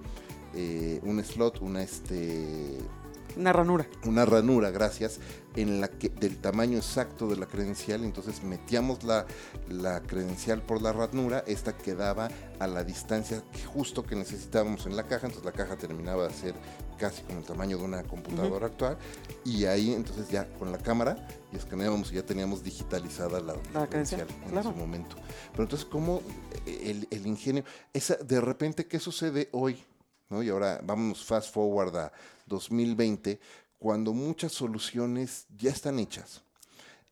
eh, un slot, una este una ranura. Una ranura, gracias, en la que del tamaño exacto de la credencial. Entonces metíamos la, la credencial por la ranura, esta quedaba a la distancia justo que necesitábamos en la caja. Entonces la caja terminaba de ser casi con el tamaño de una computadora actual. Y ahí entonces ya con la cámara y escaneábamos y ya teníamos digitalizada la, credencial en ese momento. Pero entonces, ¿cómo el, el ingenio? Esa, de repente, ¿qué sucede hoy? ¿No? Y ahora vamos fast forward a 2020, cuando muchas soluciones ya están hechas.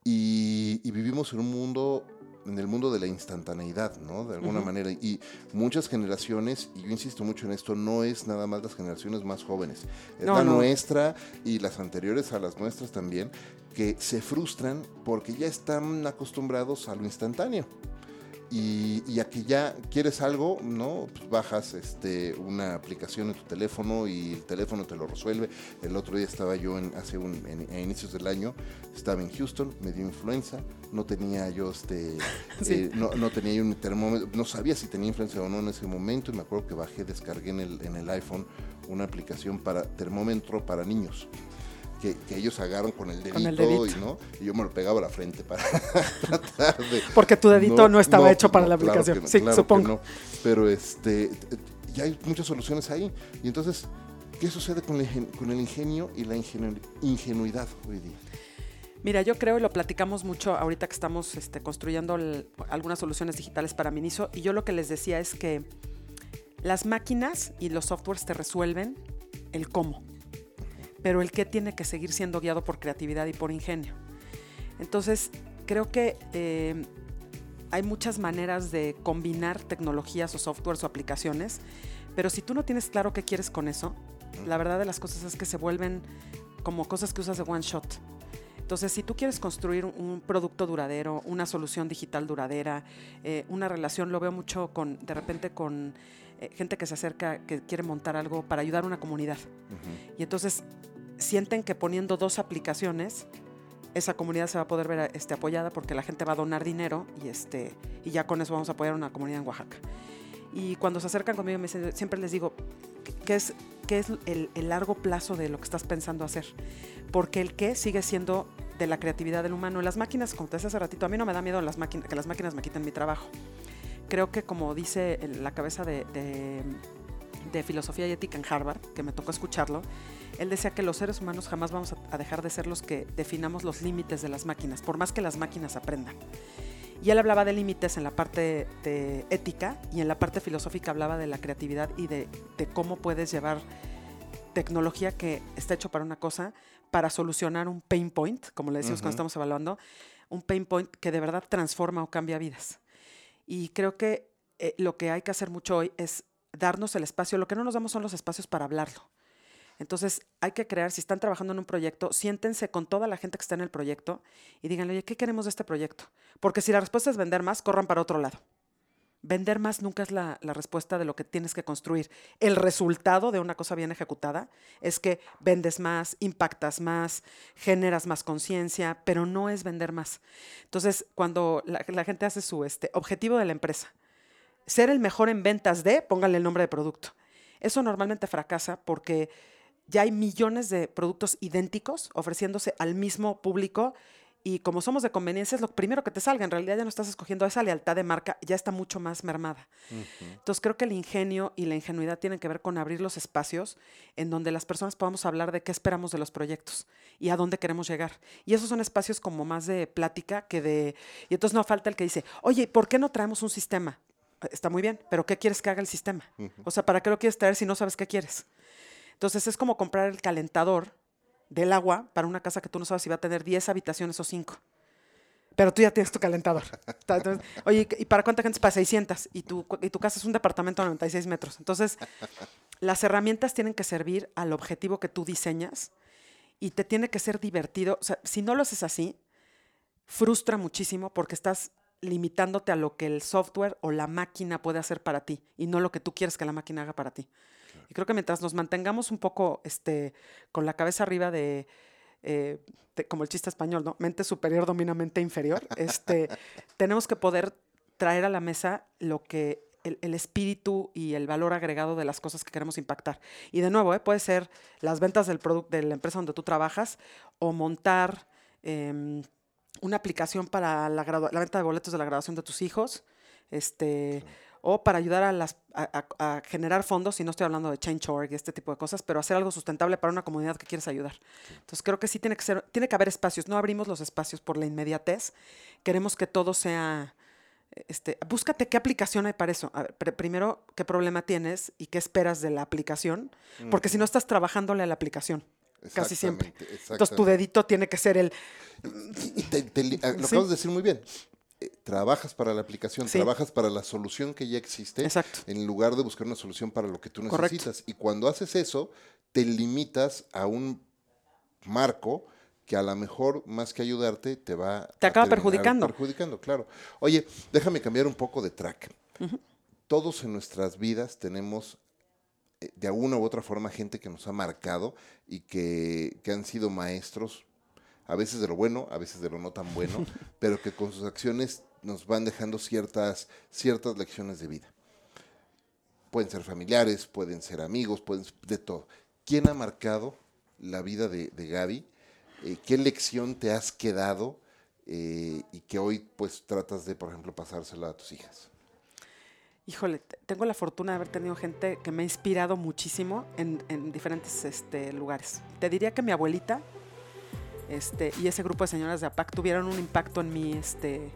Y, vivimos en un mundo, en el mundo de la instantaneidad, ¿no? De alguna manera. Y muchas generaciones, y yo insisto mucho en esto, no es nada más las generaciones más jóvenes, es la nuestra y las anteriores a las nuestras también, que se frustran porque ya están acostumbrados a lo instantáneo y, aquí ya quieres algo, ¿no? Pues bajas este, una aplicación en tu teléfono y el teléfono te lo resuelve. El otro día estaba yo en, hace un, en, inicios del año, estaba en Houston, me dio influenza, no tenía yo este, eh, no, no, tenía yo un termómetro, no sabía si tenía influenza o no en ese momento y me acuerdo que bajé, descargué en el, en el iPhone una aplicación para termómetro para niños que, ellos agarran con el dedito, Y, ¿no? y yo me lo pegaba a la frente para tratar de... Porque tu dedito no, estaba hecho para la aplicación, sí, supongo. Pero este, ya hay muchas soluciones ahí. Y entonces, ¿qué sucede con el, con el ingenio y la ingenuidad hoy día? Mira, yo creo, y lo platicamos mucho ahorita que estamos este, construyendo algunas soluciones digitales para Miniso, y yo lo que les decía es que las máquinas y los softwares te resuelven el cómo pero el qué tiene que seguir siendo guiado por creatividad y por ingenio. Entonces, creo que eh, hay muchas maneras de combinar tecnologías o softwares o aplicaciones, pero si tú no tienes claro qué quieres con eso, la verdad de las cosas es que se vuelven como cosas que usas de one shot. Entonces, si tú quieres construir un producto duradero, una solución digital duradera, eh, una relación, lo veo mucho con, de repente con eh, gente que se acerca, que quiere montar algo para ayudar a una comunidad. Y entonces sienten que poniendo dos aplicaciones, esa comunidad se va a poder ver este, apoyada porque la gente va a donar dinero y, este, y ya con eso vamos a apoyar a una comunidad en Oaxaca. Y cuando se acercan conmigo, me siempre les digo, ¿qué es, qué es el, largo plazo de lo que estás pensando hacer? Porque el qué sigue siendo de la creatividad del humano. Las máquinas, como te decía hace ratito, a mí no me da miedo las máquinas, que las máquinas me quiten mi trabajo. Creo que como dice la cabeza de, de- de filosofía y ética en Harvard, que me tocó escucharlo, él decía que los seres humanos jamás vamos a, dejar de ser los que definamos los límites de las máquinas, por más que las máquinas aprendan. Y él hablaba de límites en la parte de ética y en la parte filosófica hablaba de la creatividad y de, de cómo puedes llevar tecnología que está hecho para una cosa para solucionar un pain point, como le decimos cuando Ujú. estamos evaluando, un pain point que de verdad transforma o cambia vidas. Y creo que eh, lo que hay que hacer mucho hoy es darnos el espacio. Lo que no nos damos son los espacios para hablarlo. Entonces hay que crear, si están trabajando en un proyecto, siéntense con toda la gente que está en el proyecto y díganle, oye, ¿qué queremos de este proyecto? Porque si la respuesta es vender más, corran para otro lado. Vender más nunca es la, respuesta de lo que tienes que construir. El resultado de una cosa bien ejecutada es que vendes más, impactas más, generas más conciencia, pero no es vender más. Entonces, cuando la, gente hace su este, objetivo de la empresa, ser el mejor en ventas de, póngale el nombre de producto. Eso normalmente fracasa porque ya hay millones de productos idénticos ofreciéndose al mismo público y como somos de conveniencia es lo primero que te salga. En realidad ya no estás escogiendo esa lealtad de marca, ya está mucho más mermada. Entonces creo que el ingenio y la ingenuidad tienen que ver con abrir los espacios en donde las personas podamos hablar de qué esperamos de los proyectos y a dónde queremos llegar. Y esos son espacios como más de plática que de... Y entonces no falta el que dice, oye, ¿por qué no traemos un sistema? Está muy bien, pero ¿qué quieres que haga el sistema? O sea, ¿para qué lo quieres traer si no sabes qué quieres? Entonces es como comprar el calentador del agua para una casa que tú no sabes si va a tener 10 habitaciones o 5. Pero tú ya tienes tu calentador. Oye, ¿y para cuánta gente es? Para 600. Y tu, y tu casa es un departamento de 96 metros. Entonces, las herramientas tienen que servir al objetivo que tú diseñas y te tiene que ser divertido. Si no lo haces así, frustra muchísimo porque estás limitándote a lo que el software o la máquina puede hacer para ti y no lo que tú quieres que la máquina haga para ti. Y creo que mientras nos mantengamos un poco este, con la cabeza arriba de, eh, de- como el chiste español, ¿no? Mente superior domina mente inferior, este, tenemos que poder traer a la mesa lo que el, el espíritu y el valor agregado de las cosas que queremos impactar. Y de nuevo, ¿eh? puede ser las ventas del producto de la empresa donde tú trabajas o montar em, una aplicación para la, la venta de boletos de la graduación de tus hijos, este, o para ayudar a, las, a, a- a generar fondos, y no estoy hablando de Change.org y este tipo de cosas, pero hacer algo sustentable para una comunidad que quieres ayudar. Entonces creo que sí tiene que ser, tiene que haber espacios, no abrimos los espacios por la inmediatez, queremos que todo sea este, búscate qué aplicación hay para eso. A ver, pr- primero, qué problema tienes y qué esperas de la aplicación, porque si no estás trabajándole a la aplicación, casi siempre. Entonces tu dedito tiene que ser el... Te- te ah, lo Sí. acabas de decir muy bien. Eh, Trabajas para la aplicación, Sí. trabajas para la solución que ya existe, Exacto. en lugar de buscar una solución para lo que tú Correcto. necesitas. Y cuando haces eso, te limitas a un marco que a lo mejor, más que ayudarte, te va Te acaba perjudicando. Perjudicando, claro. Oye, déjame cambiar un poco de track. Todos en nuestras vidas tenemos eh, de alguna u otra forma gente que nos ha marcado y que, que han sido maestros, a veces de lo bueno, a veces de lo no tan bueno, pero que con sus acciones nos van dejando ciertas, ciertas lecciones de vida. Pueden ser familiares, pueden ser amigos, pueden ser de todo. ¿Quién ha marcado la vida de, de Gaby? Eh, ¿Qué lección te has quedado eh, y que hoy pues tratas de, por ejemplo, pasársela a tus hijas? Híjole, te- tengo la fortuna de haber tenido gente que me ha inspirado muchísimo en, en diferentes este, lugares. Te diría que mi abuelita este, y ese grupo de señoras de APAC tuvieron un impacto en mí este,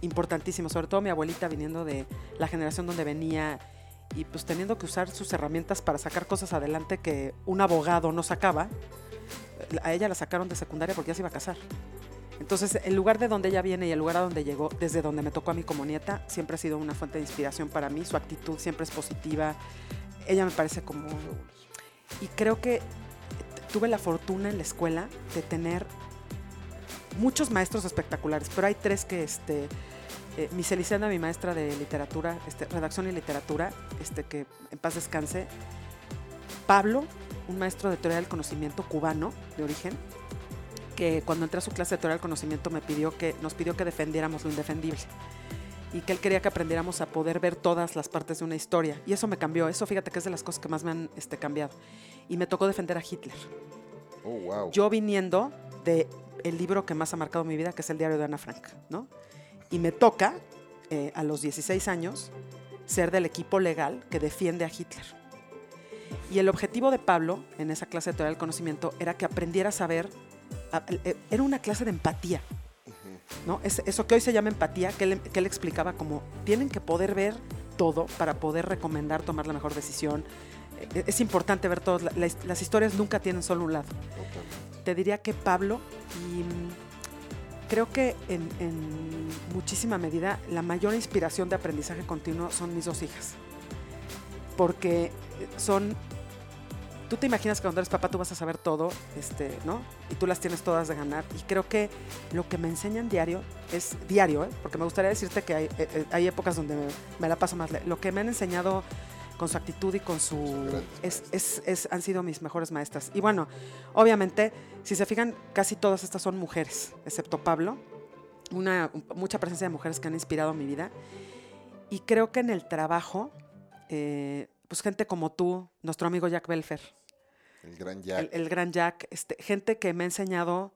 importantísimo, sobre todo mi abuelita viniendo de la generación donde venía y pues teniendo que usar sus herramientas para sacar cosas adelante que un abogado no sacaba. A ella la sacaron de secundaria porque ya se iba a casar. Entonces, el lugar de donde ella viene y el lugar a donde llegó, desde donde me tocó a mí como nieta, siempre ha sido una fuente de inspiración para mí. Su actitud siempre es positiva. Ella me parece como... Y creo que tuve la fortuna en la escuela de tener muchos maestros espectaculares, pero hay tres que, este, eh, Miss Elisenda, mi maestra de literatura, este, redacción y literatura, este, que en paz descanse, Pablo, un maestro de teoría del conocimiento cubano de origen, que cuando entré a su clase de teoría del conocimiento me pidió que, nos pidió que defendiéramos lo indefendible y que él quería que aprendiéramos a poder ver todas las partes de una historia. Y eso me cambió, eso fíjate que es de las cosas que más me han este, cambiado. Y me tocó defender a Hitler. Oh, wow. Yo viniendo de el libro que más ha marcado mi vida, que es el diario de Ana Frank, ¿no? Y me toca, eh, a los 16 años, ser del equipo legal que defiende a Hitler. Y el objetivo de Pablo, en esa clase de teoría del conocimiento, era que aprendiera a saber, eh, era una clase de empatía, ¿no? Es, eso que hoy se llama empatía, que él, explicaba como, tienen que poder ver todo para poder recomendar, tomar la mejor decisión. Eh, Es importante ver la- las historias nunca tienen solo un lado Totalmente. Te diría que Pablo y mm, creo que en, muchísima medida la mayor inspiración de aprendizaje continuo son mis dos hijas. Porque eh, son... Tú te imaginas que cuando eres papá tú vas a saber todo, este, ¿no? Y tú las tienes todas de ganar. Y creo que lo que me enseñan diario es diario, ¿eh? Porque me gustaría decirte que hay, eh, hay épocas donde me, me la paso más. Lo que me han enseñado con su actitud y con su... grandes Es, es- es- han sido mis mejores maestras. Y bueno, obviamente, si se fijan, casi todas estas son mujeres, excepto Pablo. Una, mucha presencia de mujeres que han inspirado mi vida. Y creo que en el trabajo, eh, pues gente como tú, nuestro amigo Jack Belfer, El gran Jack. el, el gran Jack, este, gente que me ha enseñado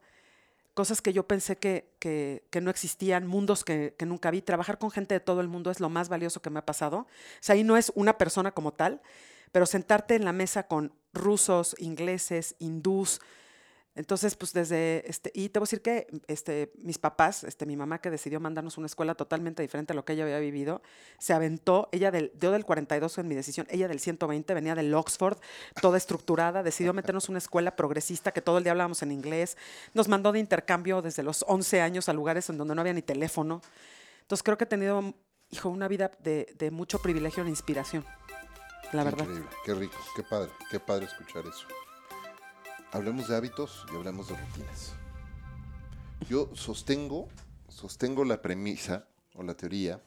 cosas que yo pensé que, que- no existían, mundos que, que nunca vi. Trabajar con gente de todo el mundo es lo más valioso que me ha pasado. O sea, ahí no es una persona como tal, pero sentarte en la mesa con rusos, ingleses, hindús. Entonces, pues desde, este, y te voy a decir que este, mis papás, este, mi mamá que decidió mandarnos una escuela totalmente diferente a lo que ella había vivido, se aventó, ella del, yo del 42 en mi decisión, ella del 120, venía del Oxford, toda estructurada, decidió meternos una escuela progresista que todo el día hablábamos en inglés, nos mandó de intercambio desde los 11 años a lugares en donde no había ni teléfono. Entonces creo que he tenido, hijo, una vida de mucho privilegio e inspiración, la verdad. Increíble, qué rico, qué padre, qué padre escuchar eso. Hablemos de hábitos y hablemos de rutinas. Yo sostengo, sostengo la premisa o la teoría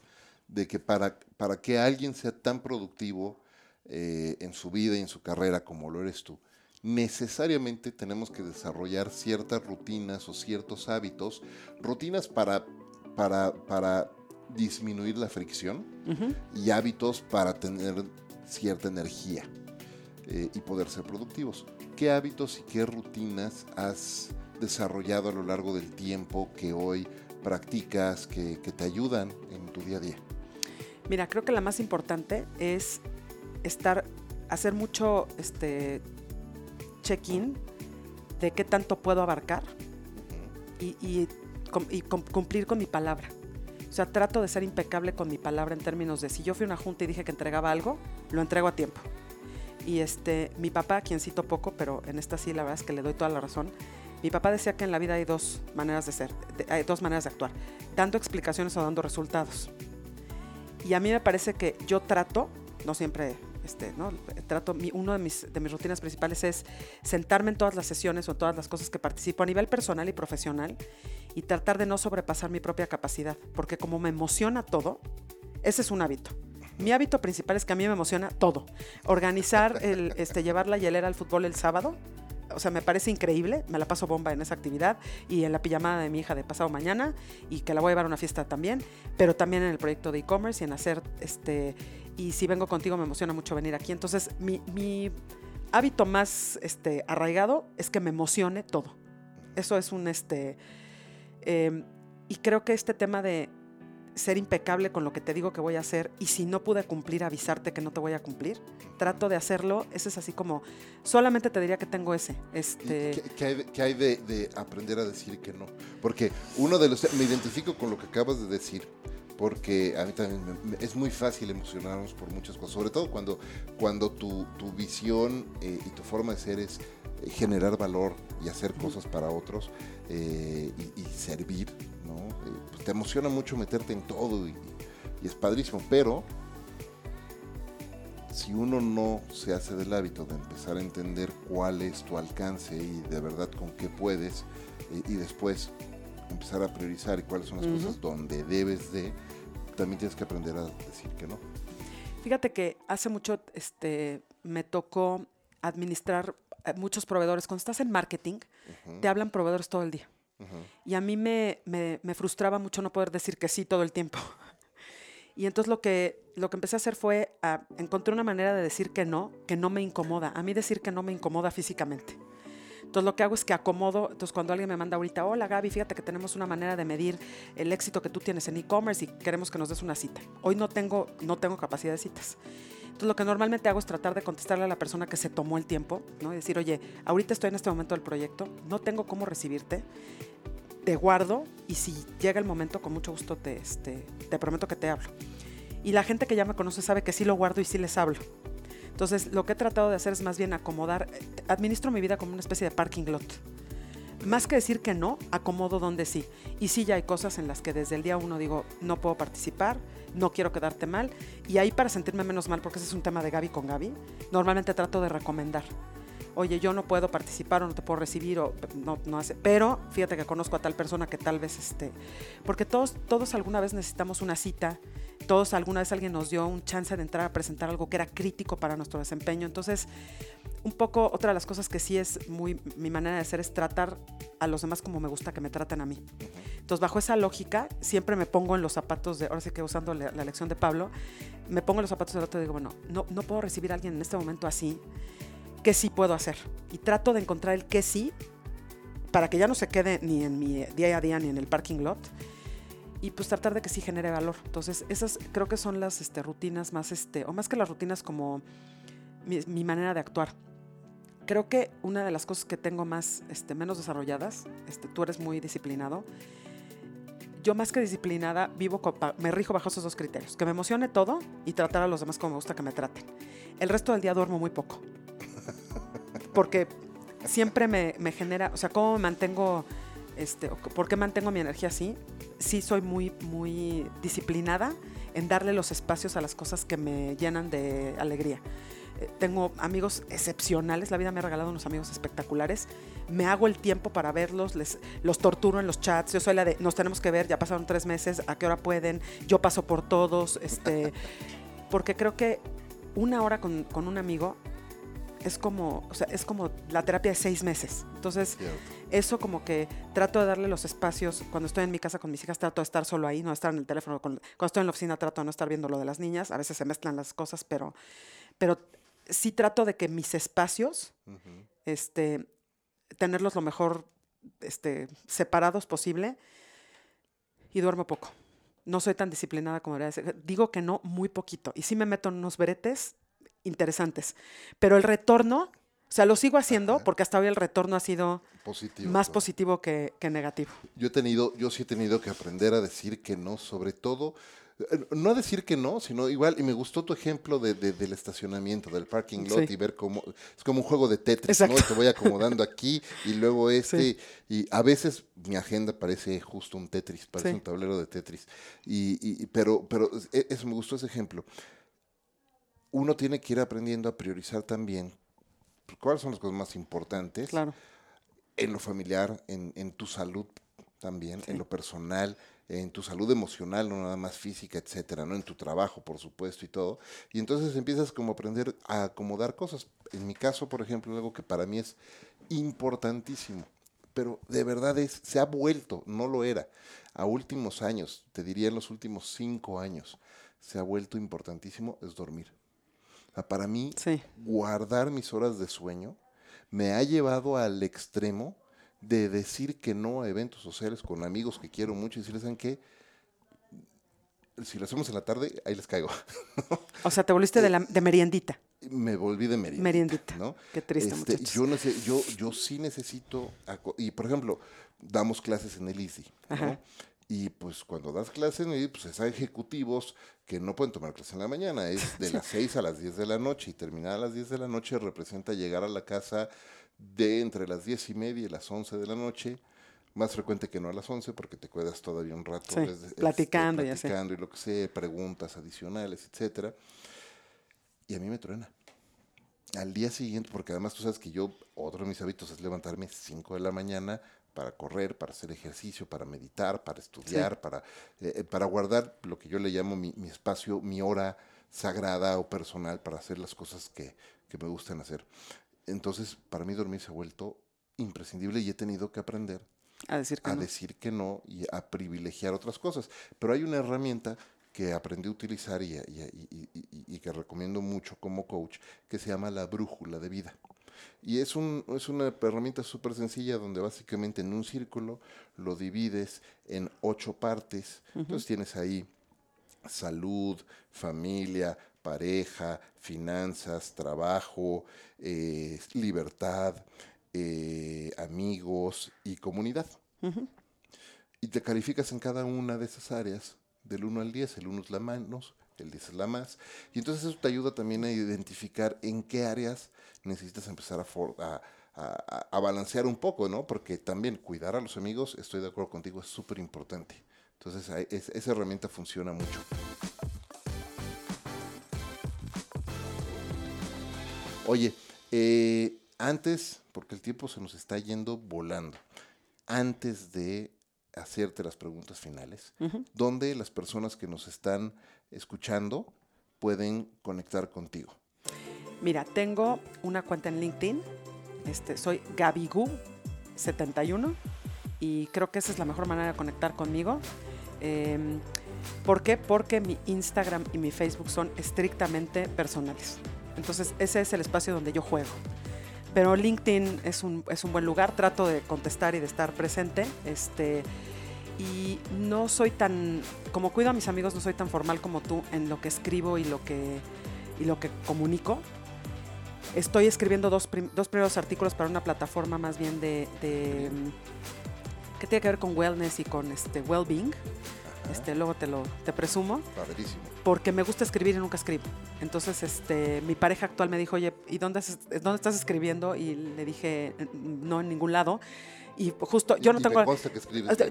de que para, para que alguien sea tan productivo eh, en su vida y en su carrera como lo eres tú, necesariamente tenemos que desarrollar ciertas rutinas o ciertos hábitos, rutinas para, para, para disminuir la fricción y hábitos para tener cierta energía eh, y poder ser productivos. ¿Qué hábitos y qué rutinas has desarrollado a lo largo del tiempo que hoy practicas, que, te ayudan en tu día a día? Mira, creo que la más importante es estar, hacer mucho este check-in de qué tanto puedo abarcar y, y cumplir con mi palabra. O sea, trato de ser impecable con mi palabra en términos de si yo fui a una junta y dije que entregaba algo, lo entrego a tiempo. Y este, mi papá, quien cito poco, pero en esta sí la verdad es que le doy toda la razón. Mi papá decía que en la vida hay dos maneras de ser, hay dos maneras de actuar, dando explicaciones o dando resultados. Y a mí me parece que yo trato, no siempre, este, ¿no? Trato, mi, uno de mis, de mis rutinas principales es sentarme en todas las sesiones o en todas las cosas que participo a nivel personal y profesional y tratar de no sobrepasar mi propia capacidad, porque como me emociona todo, ese es un hábito. Mi hábito principal es que a mí me emociona todo. Organizar, el, este, llevar la hielera al fútbol el sábado, o sea, me parece increíble, me la paso bomba en esa actividad y en la pijamada de mi hija de pasado mañana y que la voy a llevar a una fiesta también, pero también en el proyecto de e-commerce y en hacer, este, y si vengo contigo me emociona mucho venir aquí. Entonces, mi, hábito más este, arraigado es que me emocione todo. Eso es un, este, eh, y creo que este tema de ser impecable con lo que te digo que voy a hacer y si no pude cumplir, avisarte que no te voy a cumplir. Trato de hacerlo. Ese es así como, solamente te diría que tengo ese. ¿Y Este, ¿Qué, qué hay, de, qué hay de- de aprender a decir que no? Porque uno de los... Me identifico con lo que acabas de decir, porque a mí también me- me- es muy fácil emocionarnos por muchas cosas, sobre todo cuando, cuando tu, tu visión eh, y tu forma de ser es eh, generar valor y hacer cosas para otros eh, y, y servir, ¿no? Te emociona mucho meterte en todo y, y es padrísimo, pero si uno no se hace del hábito de empezar a entender cuál es tu alcance y de verdad con qué puedes, eh, y después empezar a priorizar y cuáles son las cosas donde debes de, también tienes que aprender a decir que no. Fíjate que hace mucho este, me tocó administrar eh, muchos proveedores. Cuando estás en marketing, te hablan proveedores todo el día. Y a mí me, me- me frustraba mucho no poder decir que sí todo el tiempo. Y entonces lo que, lo que empecé a hacer fue, a, encontré una manera de decir que no, que no me incomoda. A mí decir que no me incomoda físicamente. Entonces lo que hago es que acomodo, entonces cuando alguien me manda ahorita, hola Gaby, fíjate que tenemos una manera de medir el éxito que tú tienes en e-commerce y queremos que nos des una cita. Hoy no tengo, no tengo capacidad de citas. Entonces lo que normalmente hago es tratar de contestarle a la persona que se tomó el tiempo, ¿no? Y decir, oye, ahorita estoy en este momento del proyecto, no tengo cómo recibirte, te guardo y si llega el momento, con mucho gusto te, este, te prometo que te hablo. Y la gente que ya me conoce sabe que sí lo guardo y sí les hablo. Entonces, lo que he tratado de hacer es más bien acomodar, administro mi vida como una especie de parking lot. Más que decir que no, acomodo donde sí. Y sí ya hay cosas en las que desde el día uno digo, no puedo participar, no quiero quedarte mal. Y ahí para sentirme menos mal, porque ese es un tema de Gaby con Gaby, normalmente trato de recomendar oye, yo no puedo participar o no te puedo recibir o no, no hace, pero fíjate que conozco a tal persona que tal vez esté, porque todos, todos alguna vez necesitamos una cita, todos alguna vez alguien nos dio un chance de entrar a presentar algo que era crítico para nuestro desempeño, entonces un poco otra de las cosas que sí es muy mi manera de ser es tratar a los demás como me gusta que me traten a mí. Entonces, bajo esa lógica, siempre me pongo en los zapatos de, ahora sí que usando la, lección de Pablo, me pongo en los zapatos del otro y digo, bueno, no, no puedo recibir a alguien en este momento así qué sí puedo hacer. Y trato de encontrar el qué sí para que ya no se quede ni en mi día a día ni en el parking lot. Y pues tratar de que sí genere valor. Entonces, esas creo que son las este, rutinas más, este, o más que las rutinas como mi, manera de actuar. Creo que una de las cosas que tengo más, este, menos desarrolladas, este, tú eres muy disciplinado. Yo más que disciplinada, vivo, me rijo bajo esos dos criterios. Que me emocione todo y tratar a los demás como me gusta que me traten. El resto del día duermo muy poco porque siempre me, genera, o sea, cómo me mantengo, este, por qué mantengo mi energía así. Sí soy muy, muy disciplinada en darle los espacios a las cosas que me llenan de alegría. Eh, tengo amigos excepcionales, la vida me ha regalado unos amigos espectaculares. Me hago el tiempo para verlos, les, los torturo en los chats. Yo soy la de, nos tenemos que ver, ya pasaron tres meses, ¿a qué hora pueden? Yo paso por todos, este, porque creo que una hora con, con un amigo es como, o sea, es como la terapia de seis meses. Entonces, eso como que trato de darle los espacios. Cuando estoy en mi casa con mis hijas, trato de estar solo ahí, no estar en el teléfono. cuando estoy en la oficina, trato de no estar viendo lo de las niñas. A veces se mezclan las cosas, pero, pero sí trato de que mis espacios, este, tenerlos lo mejor este, separados posible. Y duermo poco. No soy tan disciplinada como debería ser. Digo que no muy poquito. Y sí me meto en unos bretes interesantes. Pero el retorno, o sea, lo sigo haciendo porque hasta hoy el retorno ha sido más positivo que, negativo. Yo he tenido, yo sí he tenido que aprender a decir que no, sobre todo, eh, no a decir que no, sino igual, y me gustó tu ejemplo de, del estacionamiento, del parking lot y ver cómo, es como un juego de Tetris, ¿no? Te voy acomodando aquí y luego este, y a veces mi agenda parece justo un Tetris, parece un tablero de Tetris, y, y, pero, pero eso me gustó ese ejemplo uno tiene que ir aprendiendo a priorizar también cuáles son las cosas más importantes claro. en lo familiar, en, tu salud también, en lo personal, en tu salud emocional, no nada más física, etcétera, ¿no? En tu trabajo, por supuesto, y todo. Y entonces empiezas como a aprender a acomodar cosas. En mi caso, por ejemplo, algo que para mí es importantísimo, pero de verdad es, se ha vuelto, no lo era, a últimos años, te diría en los últimos cinco años, se ha vuelto importantísimo, es dormir para mí, guardar mis horas de sueño me ha llevado al extremo de decir que no a eventos sociales con amigos que quiero mucho y decirles, ¿saben qué? Si lo hacemos en la tarde, ahí les caigo. o sea, te volviste de, la, de meriendita. Me volví de meriendita. Meriendita. ¿no? Qué triste, este, yo, yo, yo sí necesito, y por ejemplo, damos clases en el ICI, ¿no? Y pues cuando das clases, pues hay ejecutivos que no pueden tomar clase en la mañana, es de las 6 a las 10 de la noche y terminar a las 10 de la noche representa llegar a la casa de entre las 10 y media y las 11 de la noche, más frecuente que no a las 11 porque te quedas todavía un rato platicando, platicando y lo que sea, preguntas adicionales, etcétera. Y a mí me truena. Al día siguiente, porque además tú sabes que yo, otro de mis hábitos es levantarme 5 de la mañana, para correr, para hacer ejercicio, para meditar, para estudiar, para, eh, eh, para guardar lo que yo le llamo mi, espacio, mi hora sagrada o personal para hacer las cosas que, me gustan hacer. Entonces, para mí dormir se ha vuelto imprescindible y he tenido que aprender a decir que, a no. decir que no y a privilegiar otras cosas. Pero hay una herramienta que aprendí a utilizar y, y, que recomiendo mucho como coach, que se llama la brújula de vida. Y es, un, es una herramienta súper sencilla donde básicamente en un círculo lo divides en ocho partes. Entonces tienes ahí salud, familia, pareja, finanzas, trabajo, eh, libertad, eh, amigos y comunidad. Y te calificas en cada una de esas áreas del 1 al 10. El 1 es la menos, 10 es la más. Y entonces eso te ayuda también a identificar en qué áreas necesitas empezar a, a, balancear un poco, ¿no? Porque también cuidar a los amigos, estoy de acuerdo contigo, es súper importante. Entonces esa herramienta funciona mucho. Oye, eh, antes, porque el tiempo se nos está yendo volando, antes de hacerte las preguntas finales, ¿dónde las personas que nos están escuchando pueden conectar contigo? Mira, tengo una cuenta en LinkedIn, este, soy Gabigu71 y creo que esa es la mejor manera de conectar conmigo. Em, ¿Por qué? Porque mi Instagram y mi Facebook son estrictamente personales. Entonces ese es el espacio donde yo juego. Pero LinkedIn es un, es un buen lugar, trato de contestar y de estar presente. Este, y no soy tan, como cuido a mis amigos, no soy tan formal como tú en lo que escribo y lo que, y lo que comunico. Estoy escribiendo dos, dos primeros artículos para una plataforma más bien de, de que tiene que ver con wellness y con este well-being. Este, luego te lo te presumo. Porque me gusta escribir y nunca escribo. Entonces, este, mi pareja actual me dijo, oye, ¿y dónde, dónde estás escribiendo? Y le dije, no en ningún lado. Y justo, yo no tengo.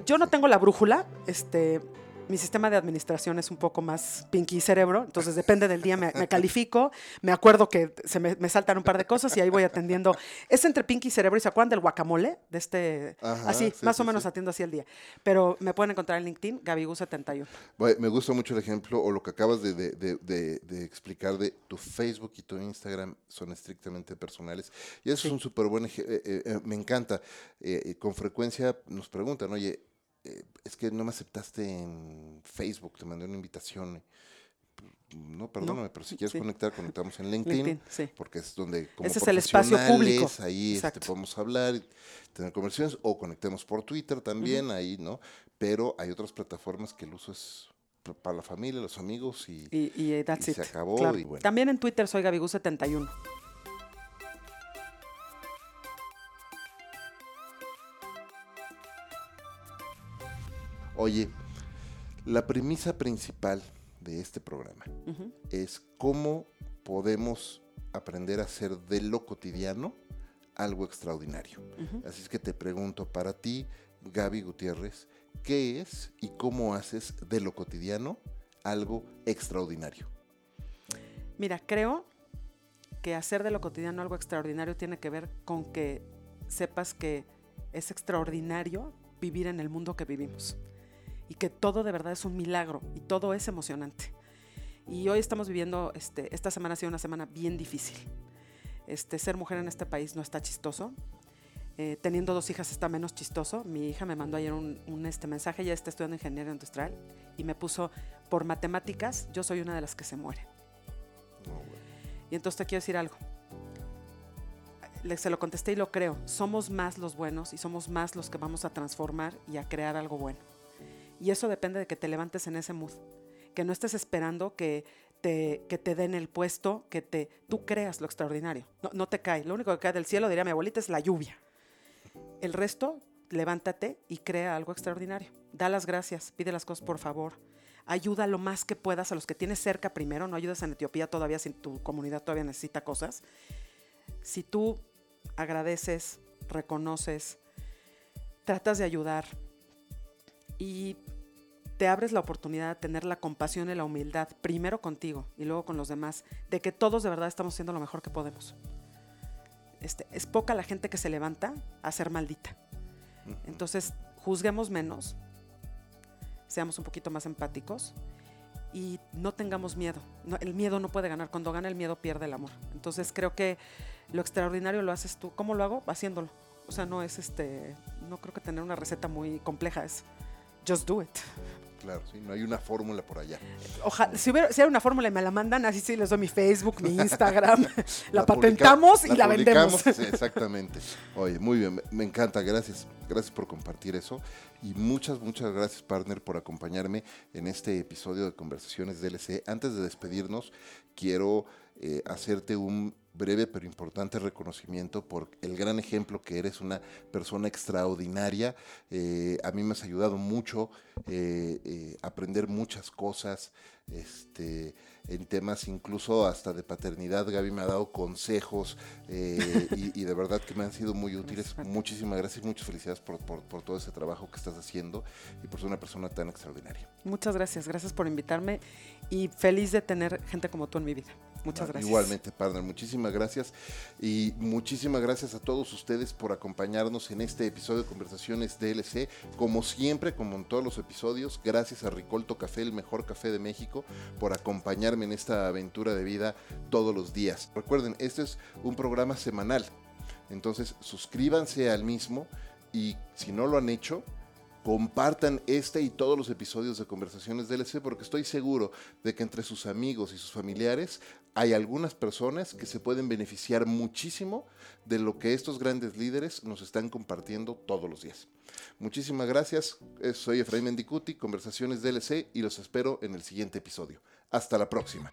yo no tengo la brújula. Este, mi sistema de administración es un poco más pinky cerebro, entonces depende del día, me, califico, me acuerdo que se me, saltan un par de cosas y ahí voy atendiendo. Es entre pinky cerebro y se acuerdan del guacamole, de este, así, más o menos atiendo así el día. Pero me pueden encontrar en LinkedIn, Gabigu71. me gusta mucho el ejemplo o lo que acabas de, explicar de tu Facebook y tu Instagram son estrictamente personales. Y eso es un súper buen ejemplo, eh, eh, eh, me encanta. con frecuencia nos preguntan, oye, eh, es que no me aceptaste en Facebook, te mandé una invitación. No, perdóname, pero si quieres conectar, conectamos en LinkedIn, porque es donde como Ese es el espacio público. Ahí este, podemos hablar, tener conversaciones, o conectemos por Twitter también, ahí, ¿no? Pero hay otras plataformas que el uso es para la familia, los amigos y, y, se acabó. También en Twitter soy Gabigu71. Oye, la premisa principal de este programa es cómo podemos aprender a hacer de lo cotidiano algo extraordinario. Así es que te pregunto para ti, Gaby Gutiérrez, ¿qué es y cómo haces de lo cotidiano algo extraordinario? Mira, creo que hacer de lo cotidiano algo extraordinario tiene que ver con que sepas que es extraordinario vivir en el mundo que vivimos y que todo de verdad es un milagro y todo es emocionante. Y hoy estamos viviendo, este, esta semana ha sido una semana bien difícil. Este, ser mujer en este país no está chistoso. Eh, teniendo dos hijas está menos chistoso. Mi hija me mandó ayer un, este mensaje, ella está estudiando ingeniería industrial y me puso, por matemáticas, yo soy una de las que se muere. Y entonces te quiero decir algo. Le, se lo contesté y lo creo. Somos más los buenos y somos más los que vamos a transformar y a crear algo bueno. Y eso depende de que te levantes en ese mood, que no estés esperando que te, que te den el puesto, que te, tú creas lo extraordinario. No, no te cae. Lo único que cae del cielo, diría mi abuelita, es la lluvia. El resto, levántate y crea algo extraordinario. Da las gracias, pide las cosas por favor. Ayuda lo más que puedas a los que tienes cerca primero. No ayudes en Etiopía todavía si tu comunidad todavía necesita cosas. Si tú agradeces, reconoces, tratas de ayudar, y te abres la oportunidad de tener la compasión y la humildad, primero contigo y luego con los demás, de que todos de verdad estamos haciendo lo mejor que podemos. Este, es poca la gente que se levanta a ser maldita. Entonces, juzguemos menos, seamos un poquito más empáticos y no tengamos miedo. el miedo no puede ganar. Cuando gana el miedo pierde el amor. Entonces creo que lo extraordinario lo haces tú. ¿Cómo lo hago? Haciéndolo. O sea, no es este, no creo que tener una receta muy compleja, es just do it. Claro, sí, no hay una fórmula por allá. Ojalá, si hubiera, si hay una fórmula y me la mandan, así sí les doy mi Facebook, mi Instagram, la, patentamos publica- y la, vendemos. publicamos, sí, exactamente. Oye, muy bien, me, me encanta, gracias. Gracias por compartir eso. Y muchas, muchas gracias, partner, por acompañarme en este episodio de Conversaciones DLC. Antes de despedirnos, quiero eh, hacerte un breve pero importante reconocimiento por el gran ejemplo que eres una persona extraordinaria. Eh, a mí me has ayudado mucho eh, eh, a aprender muchas cosas este, en temas incluso hasta de paternidad. Gaby me ha dado consejos eh, y, y de verdad que me han sido muy útiles. Muchísimas gracias, muchas felicidades por, por- por todo ese trabajo que estás haciendo y por ser una persona tan extraordinaria. Muchas gracias, gracias por invitarme y feliz de tener gente como tú en mi vida. Muchas gracias. Igualmente, partner, muchísimas gracias. Y muchísimas gracias a todos ustedes por acompañarnos en este episodio de Conversaciones DLC. Como siempre, como en todos los episodios, gracias a Ricolto Café, el mejor café de México, por acompañarme en esta aventura de vida todos los días. Recuerden, este es un programa semanal. Entonces, suscríbanse al mismo y si no lo han hecho, compartan este y todos los episodios de Conversaciones DLC porque estoy seguro de que entre sus amigos y sus familiares hay algunas personas que se pueden beneficiar muchísimo de lo que estos grandes líderes nos están compartiendo todos los días. Muchísimas gracias, Eh, soy Efraín Mendicuti, Conversaciones DLC y los espero en el siguiente episodio. Hasta la próxima.